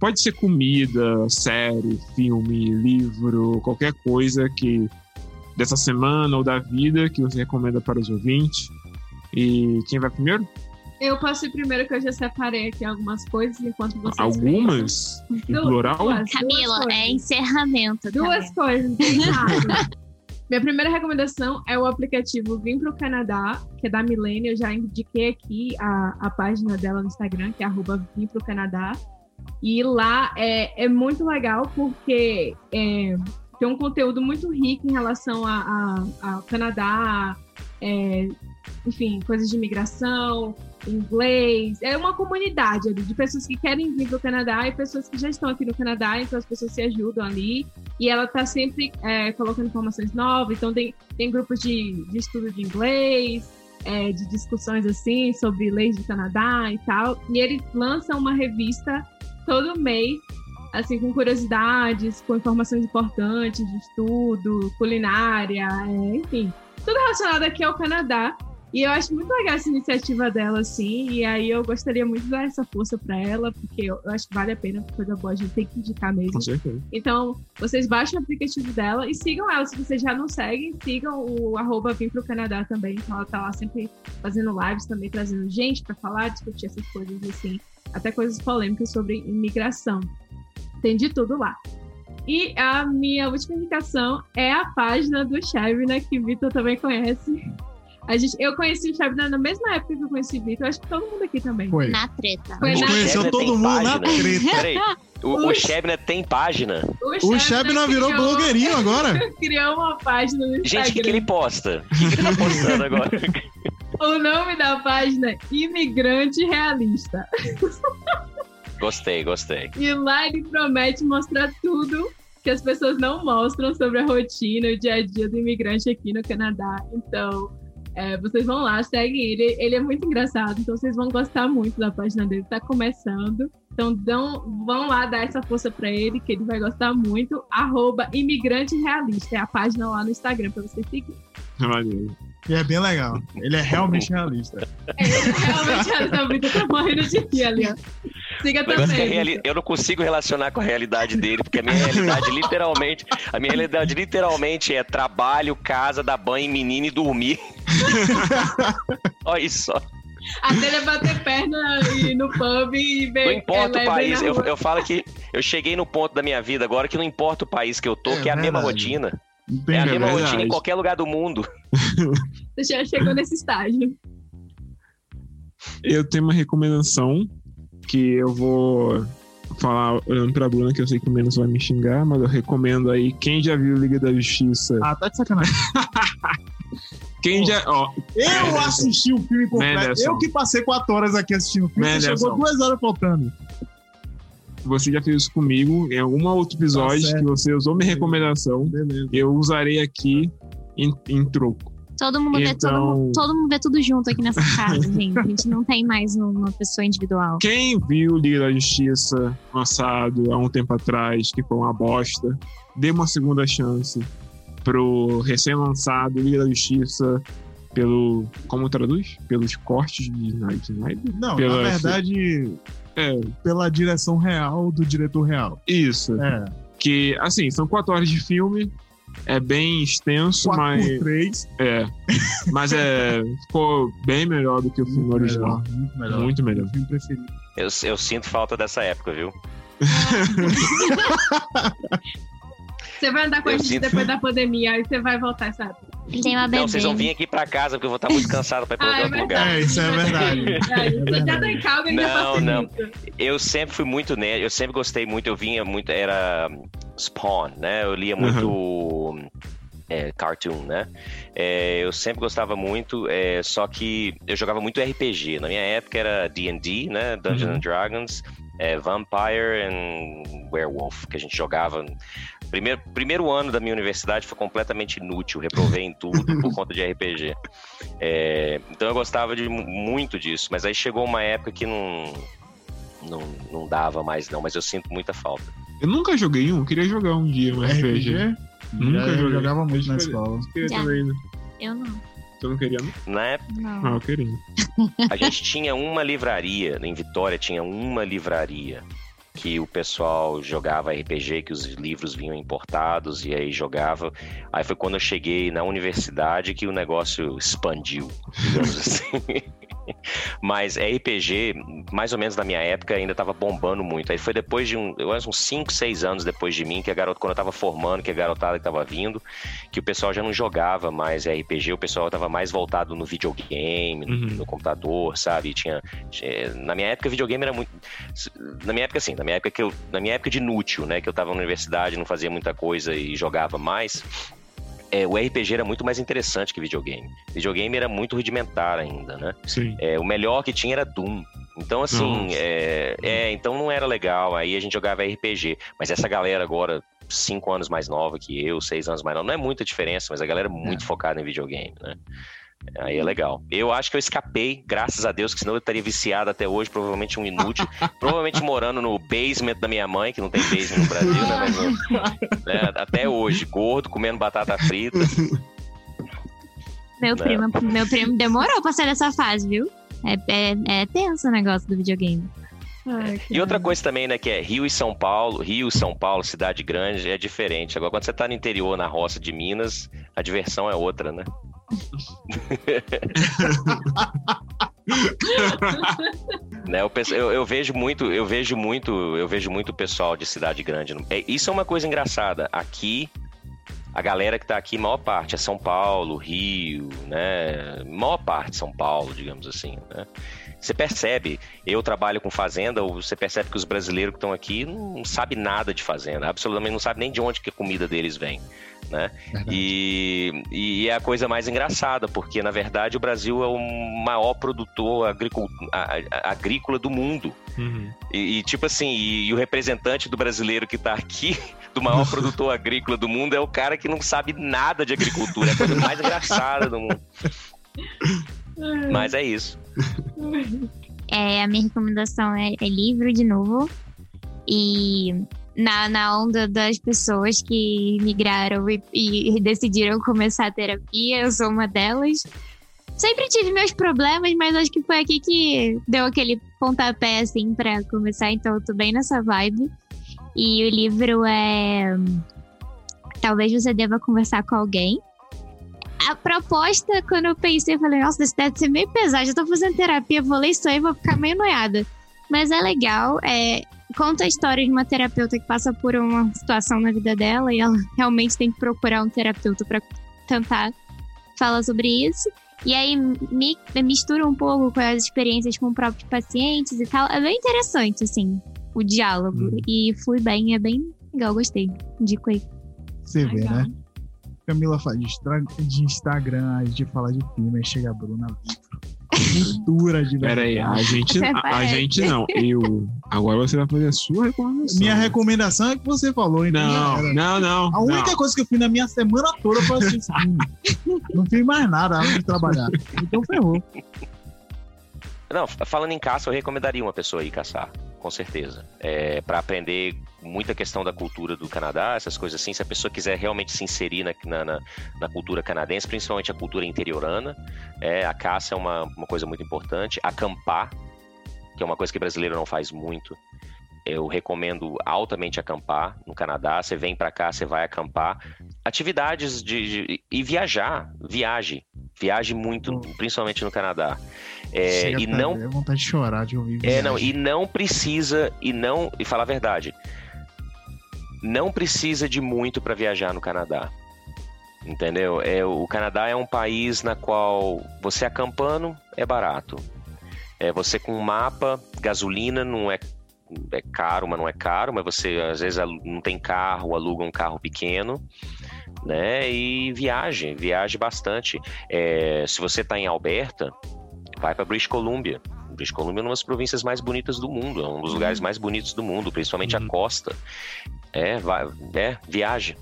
Pode ser comida, série, filme, livro, qualquer coisa que dessa semana ou da vida que você recomenda para os ouvintes. E quem vai primeiro? Eu posso ir primeiro que eu já separei aqui algumas coisas enquanto vocês Algumas? Em plural? Duas, Camila, duas é encerramento. Duas coisas, Minha primeira recomendação é o aplicativo Vim para o Canadá, que é da Milene. Eu já indiquei aqui a, a página dela no Instagram, que é arroba Vim para o Canadá. E lá é, é muito legal porque é, tem um conteúdo muito rico em relação ao Canadá, é, enfim, coisas de imigração, inglês. É uma comunidade ali de pessoas que querem vir para o Canadá e pessoas que já estão aqui no Canadá, então as pessoas se ajudam ali. E ela está sempre é, colocando informações novas, então tem, tem grupos de, de estudo de inglês, é, de discussões assim sobre leis do Canadá e tal. E eles lançam uma revista todo mês, assim, com curiosidades, com informações importantes de estudo, culinária, é, enfim, tudo relacionado aqui ao Canadá. E eu acho muito legal essa iniciativa dela, assim, e aí eu gostaria muito de dar essa força para ela, porque eu, acho que vale a pena, coisa boa, a gente tem que indicar mesmo. Com certeza. Então, vocês baixem o aplicativo dela e sigam ela. Se vocês já não seguem, sigam o arroba Vim pro Canadá também. Então, ela tá lá sempre fazendo lives também, trazendo gente para falar, discutir essas coisas, assim. até coisas polêmicas sobre imigração. Tem de tudo lá. E a minha última indicação é a página do Shabna, que o Vitor também conhece. A gente, eu conheci o Shabna na mesma época que eu conheci o Vitor. Acho que todo mundo aqui também. Foi. Na treta. Foi A gente na conheceu Shebna todo mundo na página. treta. Peraí, o, o Shebna tem página. O Shebna virou criou- blogueirinho agora. Criou uma página no Instagram. Gente, o que, que ele posta? O que, que ele tá postando agora? O nome da página é Imigrante Realista. Gostei, gostei. E lá ele promete mostrar tudo que as pessoas não mostram sobre a rotina, o dia a dia do imigrante aqui no Canadá. Então, é, vocês vão lá, seguem ele. Ele é muito engraçado, então vocês vão gostar muito da página dele. Tá começando. Então, dão, vão lá dar essa força para ele, que ele vai gostar muito. Arroba Imigrante Realista. É a página lá no Instagram para vocês seguirem. Maneiro. E é bem legal. Ele é realmente realista. É, ele realmente a vida tá morrendo de rir ali, ó. Siga é também. reali- Eu não consigo relacionar com a realidade dele, porque a minha realidade literalmente. A minha realidade literalmente é trabalho, casa, dar banho, menino e dormir. Olha isso. só. A dele é bater perna e no pub e ver. Não importa é, o país. Eu, eu falo que eu cheguei no ponto da minha vida agora que não importa o país que eu tô, É que é a mesma verdade. rotina. É a mesma verdade. rotina em qualquer lugar do mundo. Você já chegou nesse estágio. Eu tenho uma recomendação que eu vou falar olhando pra Bruna, que eu sei que o menos vai me xingar, mas eu recomendo aí. Quem já viu Liga da Justiça? Ah, tá de sacanagem. Quem já. Ó, Eu assisti o filme completo. Menderson. Eu que passei quatro horas aqui assistindo o filme. Chegou duas horas faltando. Você já fez isso comigo em algum outro episódio Tá que você usou minha recomendação. Beleza. Eu usarei aqui em, em troco. Todo mundo, vê todo, Então- mundo- todo mundo vê tudo junto aqui nessa casa, gente. A gente não tem mais uma pessoa individual. Quem viu Liga da Justiça lançado há um tempo atrás, que foi uma bosta, dê uma segunda chance pro recém-lançado Liga da Justiça pelo. Como traduz? Pelos cortes de. Snyder? Não, Pela- na verdade, É, pela direção real do diretor real. isso. É, Que, assim, são quatro horas de filme. É bem extenso, 4 mas. por 3. É. Mas é. Ficou bem melhor do que o filme original. Muito melhor. Muito melhor. Meu filme preferido. Eu, eu sinto falta dessa época, viu? Você vai andar com a Eu gente sinto- depois da pandemia, aí você vai voltar, sabe? Tem uma bebê. Não, vocês vão vir aqui pra casa porque eu vou estar muito cansado pra ir pra Ah, é outro lugar. verdade. É, isso é verdade. É, É verdade. tá Calgary, já Não, não. Eu sempre fui muito nerd, eu sempre gostei muito, eu vinha muito, era Spawn, né? Eu lia muito é, cartoon, né? É, eu sempre gostava muito, é, só que eu jogava muito RPG. Na minha época era D&D, né? Dungeons Uhum. and Dragons, é, Vampire and Werewolf, que a gente jogava. Primeiro, primeiro ano da minha universidade foi completamente inútil, reprovei em tudo por conta de RPG. É, então eu gostava de mu- muito disso, mas aí chegou uma época que não, não, não dava mais não, mas eu sinto muita falta. Eu nunca joguei um, queria jogar um dia um RPG. RPG? Nunca Já- eu joguei. jogava muito na escola. Também, né? Eu não. Você não queria, não? Na época, Não. Ah, eu queria. a gente tinha uma livraria, em Vitória tinha uma livraria que o pessoal jogava RPG, que os livros vinham importados e aí jogava. Aí foi quando eu cheguei na universidade que o negócio expandiu, digamos assim. Mas RPG, mais ou menos na minha época, ainda estava bombando muito. Aí foi depois de um, eu acho uns 5, 6 anos depois de mim, que a garota, quando eu tava formando, que a garotada que tava vindo, que o pessoal já não jogava mais RPG, o pessoal tava mais voltado no videogame, no, Uhum. no computador, sabe? Tinha, tinha- na minha época videogame era muito na minha época assim, na minha época que eu, na minha época de inútil, né, que eu tava na universidade, não fazia muita coisa e jogava mais, é, o RPG era muito mais interessante que videogame. Videogame era muito rudimentar ainda, né? Sim. É, o melhor que tinha era Doom. Então, assim, é, é, então não era legal. Aí a gente jogava RPG. Mas essa galera agora, cinco anos mais nova que eu, seis anos mais nova, não é muita diferença, mas a galera é muito focada em videogame, né? Aí é legal. Eu acho que eu escapei, graças a Deus, que senão eu estaria viciado até hoje, provavelmente um inútil. provavelmente morando no basement da minha mãe, que não tem basement no Brasil, né? Mas né, até hoje, gordo, comendo batata frita. Meu Não. primo, meu primo demorou pra sair dessa fase, viu? É, é, é tenso o negócio do videogame. Ai, E outra coisa também, né, que é Rio e São Paulo, Rio, São Paulo, cidade grande, é diferente. Agora, quando você tá no interior, na roça de Minas, a diversão é outra, né? Né, eu, eu, eu, vejo muito, eu vejo muito, eu vejo muito pessoal de cidade grande. É, isso é uma coisa engraçada. Aqui, a galera que está aqui, maior parte é São Paulo, Rio, né? Maior parte São Paulo, digamos assim, né? Você percebe, eu trabalho com fazenda, você percebe que os brasileiros que estão aqui não sabem nada de fazenda, absolutamente não sabem nem de onde que a comida deles vem. Né? E, e é a coisa mais engraçada, porque na verdade o Brasil é o maior produtor agrícola do mundo. Uhum. E, e, tipo assim, e, e, o representante do brasileiro que está aqui, do maior produtor agrícola do mundo, é o cara que não sabe nada de agricultura. É a coisa mais engraçada do mundo. Mas é isso. É, a minha recomendação é, é livro de novo. E na, na onda das pessoas que migraram e, e, decidiram começar a terapia, eu sou uma delas. Sempre tive meus problemas, mas acho que foi aqui que deu aquele pontapé, assim, pra começar. Então, eu tô bem nessa vibe. E o livro é. Talvez você deva conversar com alguém a proposta, quando eu pensei, eu falei, nossa, isso deve ser meio pesado. Já tô fazendo terapia, vou ler isso aí, vou ficar meio noiada. Mas é legal, é, conta a história de uma terapeuta que passa por uma situação na vida dela e ela realmente tem que procurar um terapeuta para tentar falar sobre isso. E aí me, mistura um pouco com as experiências com próprios pacientes e tal. É bem interessante, assim, o diálogo. Hum. E flui bem, é bem legal, gostei. Indico aí. Você vê, né? Camila fala de, de Instagram, a gente fala de filme, aí chega a Bruna Cultura de Pera aí, a gente, a, a, gente não. Eu. Agora você vai fazer a sua recomendação. Minha recomendação é que você falou, então. Não, não, não. A única não. coisa que eu fiz na minha semana toda foi assistir filme. não fiz mais nada além de trabalhar. Então ferrou. Não, falando em caça, eu recomendaria uma pessoa aí caçar, com certeza. É, para aprender muita questão da cultura do Canadá, essas coisas assim. Se a pessoa quiser realmente se inserir na, na, na cultura canadense, principalmente a cultura interiorana, é, a caça é uma, uma coisa muito importante. Acampar, que é uma coisa que brasileiro não faz muito. Eu recomendo altamente acampar no Canadá. Você vem para cá, você vai acampar. Atividades de, de, e viajar, viaje, viaje muito, principalmente no Canadá. É, e não é vontade de chorar de ouvir. É, não, e não precisa e não e falar a verdade não precisa de muito para viajar no Canadá. Entendeu? É, o Canadá é um país na qual você acampando é barato. É, você com um mapa, gasolina não é, é caro, mas não é caro, mas você às vezes não tem carro, aluga um carro pequeno, né? E viaje, viaje bastante. É, se você está em Alberta, vai para British Columbia. British Columbia é uma das províncias mais bonitas do mundo, é um dos lugares mais bonitos do mundo, principalmente a uhum. costa. É, vai, é, viaje.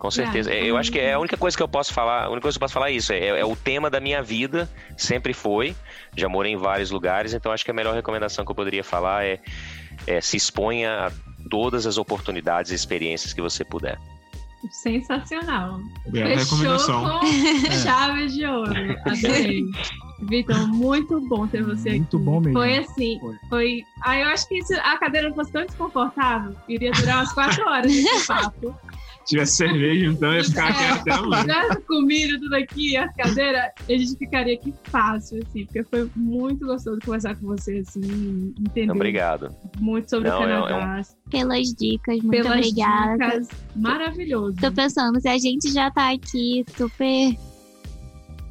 Com certeza. É, eu acho que é a única coisa que eu posso falar, a única coisa que eu posso falar é isso. É, é, o tema da minha vida, sempre foi. Já morei em vários lugares, então acho que a melhor recomendação que eu poderia falar é, é se exponha a todas as oportunidades e experiências que você puder. Sensacional. Bela Fechou recomendação. com é. chave de ouro. Adorei. Vitor, muito bom ter você muito aqui. Muito bom mesmo. Foi assim, foi. foi... Ah, eu acho que se a cadeira fosse tão desconfortável, iria durar umas quatro horas esse papo tivesse cerveja, então ia ficar aqui até amanhã. tivesse comida, tudo aqui, as cadeiras, a gente ficaria aqui fácil, assim, porque foi muito gostoso conversar com você, assim, entender. Obrigado. Muito sobre Não, o Canadá. É, é um... Pelas dicas, muito Pelas obrigada. Dicas, maravilhoso. Tô pensando, se a gente já tá aqui super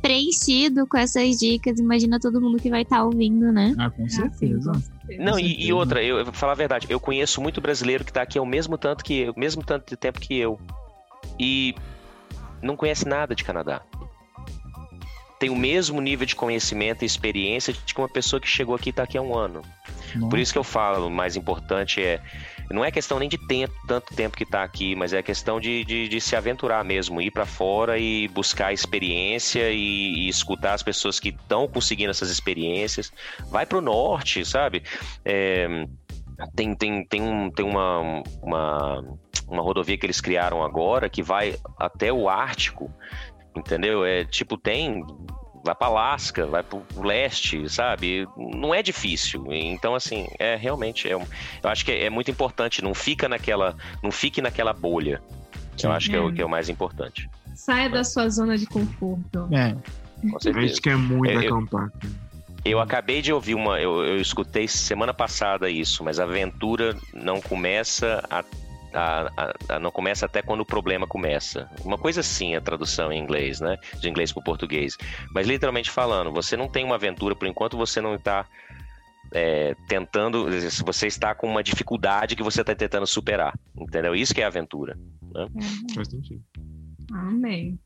preenchido com essas dicas, imagina todo mundo que vai estar tá ouvindo, né? Ah, com certeza. Ah, certeza. Não, e, e, outra, eu, eu vou falar a verdade, eu conheço muito brasileiro que está aqui ao mesmo tanto que eu, mesmo tanto de tempo que eu. E não conhece nada de Canadá. Tem o mesmo nível de conhecimento e experiência de que uma pessoa que chegou aqui está aqui há um ano. Nossa. Por isso que eu falo, o mais importante é não é questão nem de tempo, tanto tempo que está aqui, mas é questão de, de, de se aventurar mesmo, ir para fora e buscar experiência e, e escutar as pessoas que estão conseguindo essas experiências. Vai para o norte, sabe? É, tem, tem, tem, um, tem uma, uma, uma rodovia que eles criaram agora que vai até o Ártico, entendeu? É tipo, tem vai para Alasca, vai para o leste, sabe? Não é difícil. Então, assim, é realmente, é, eu acho que é, é muito importante. Não fica naquela, não fique naquela bolha. Sim. Eu acho que é, o, que é o mais importante. Saia da sua zona de conforto. É. Com certeza. A gente quer muito é, acampar. Eu acabei de ouvir uma, eu, eu escutei semana passada isso, mas a aventura não começa a a, a, a, não começa até quando o problema começa. Uma coisa assim a tradução em inglês, né? De inglês para o português. Mas literalmente falando, você não tem uma aventura por enquanto você não está é, tentando. Você está com uma dificuldade que você está tentando superar. Entendeu? Isso que é aventura. Né? Uhum. Faz sentido. Amém.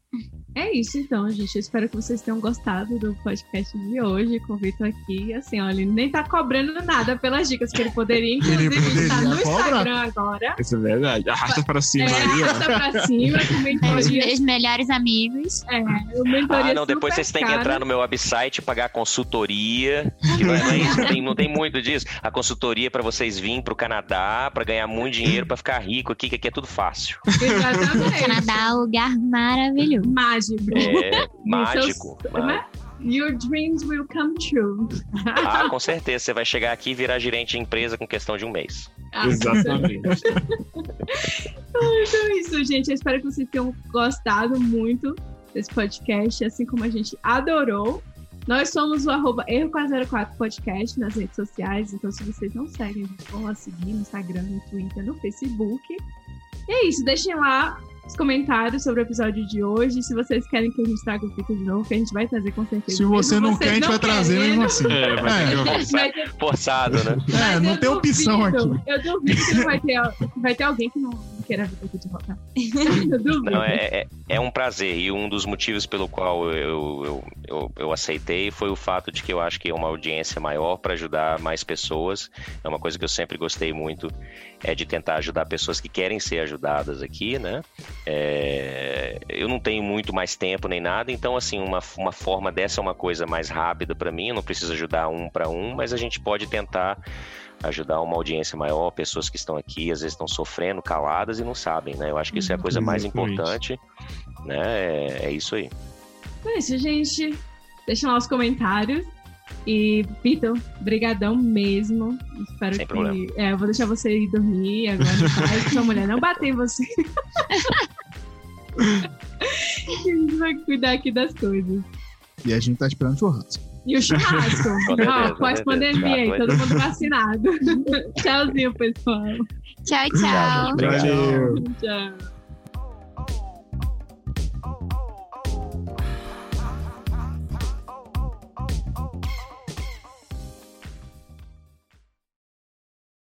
É isso então, gente. Eu espero que vocês tenham gostado do podcast de hoje com o Vitor aqui. Assim, olha, ele nem tá cobrando nada pelas dicas que ele poderia, inclusive, ele poderia tá no Instagram agora. Isso é verdade. Arrasta pra cima é, aí, Arrasta pra cima, com mentoria. Os melhores amigos. É, o mentoria Ah, não, depois vocês têm que entrar no meu website e pagar a consultoria. Que não, é, não, é isso, tem, não tem muito disso. A consultoria para vocês virem pro Canadá, para ganhar muito dinheiro, para ficar rico aqui, que aqui é tudo fácil. Exatamente. Canadá é um lugar maravilhoso. Mágico. É, mágico. mágico. Your dreams will come true. Ah, com certeza. Você vai chegar aqui e virar gerente de empresa com questão de um mês. Ah, Exatamente. então é isso, gente. Eu espero que vocês tenham gostado muito desse podcast, assim como a gente adorou. Nós somos o arroba Erro404 Podcast nas redes sociais, então se vocês não seguem, vão lá seguir no Instagram, no Twitter, no Facebook. E é isso, deixem lá os comentários sobre o episódio de hoje. Se vocês querem que a gente traga o Vitor de novo, que a gente vai trazer com certeza. Se você não quer, a gente vai trazer mesmo assim. É, vai que Forçado, forçado, né? É, não tem opção aqui. Eu duvido que vai ter, vai ter alguém que não queira Vitor aqui de volta. Não, é, é, é um prazer. E um dos motivos pelo qual eu, eu, eu, eu aceitei foi o fato de que eu acho que é uma audiência maior para ajudar mais pessoas. É uma coisa que eu sempre gostei muito, é de tentar ajudar pessoas que querem ser ajudadas aqui, né? É, eu não tenho muito mais tempo nem nada, então assim, uma, uma forma dessa é uma coisa mais rápida para mim, eu não preciso ajudar um para um, mas a gente pode tentar ajudar uma audiência maior, pessoas que estão aqui, às vezes estão sofrendo, caladas e não sabem, né? Eu acho que isso é a coisa mais Exatamente. importante, né? É, é isso aí. É isso, gente. Deixem lá os comentários. E, Vitor, brigadão mesmo. Espero Sem que... problema. É, eu vou deixar você ir dormir agora. Para sua mulher não bater em você. a gente vai cuidar aqui das coisas. E a gente tá esperando churrasco. E o churrasco. Ó, pós-pandemia todo mundo vacinado. Tchauzinho, pessoal. Tchau, tchau. Obrigado. Valeu. Tchau.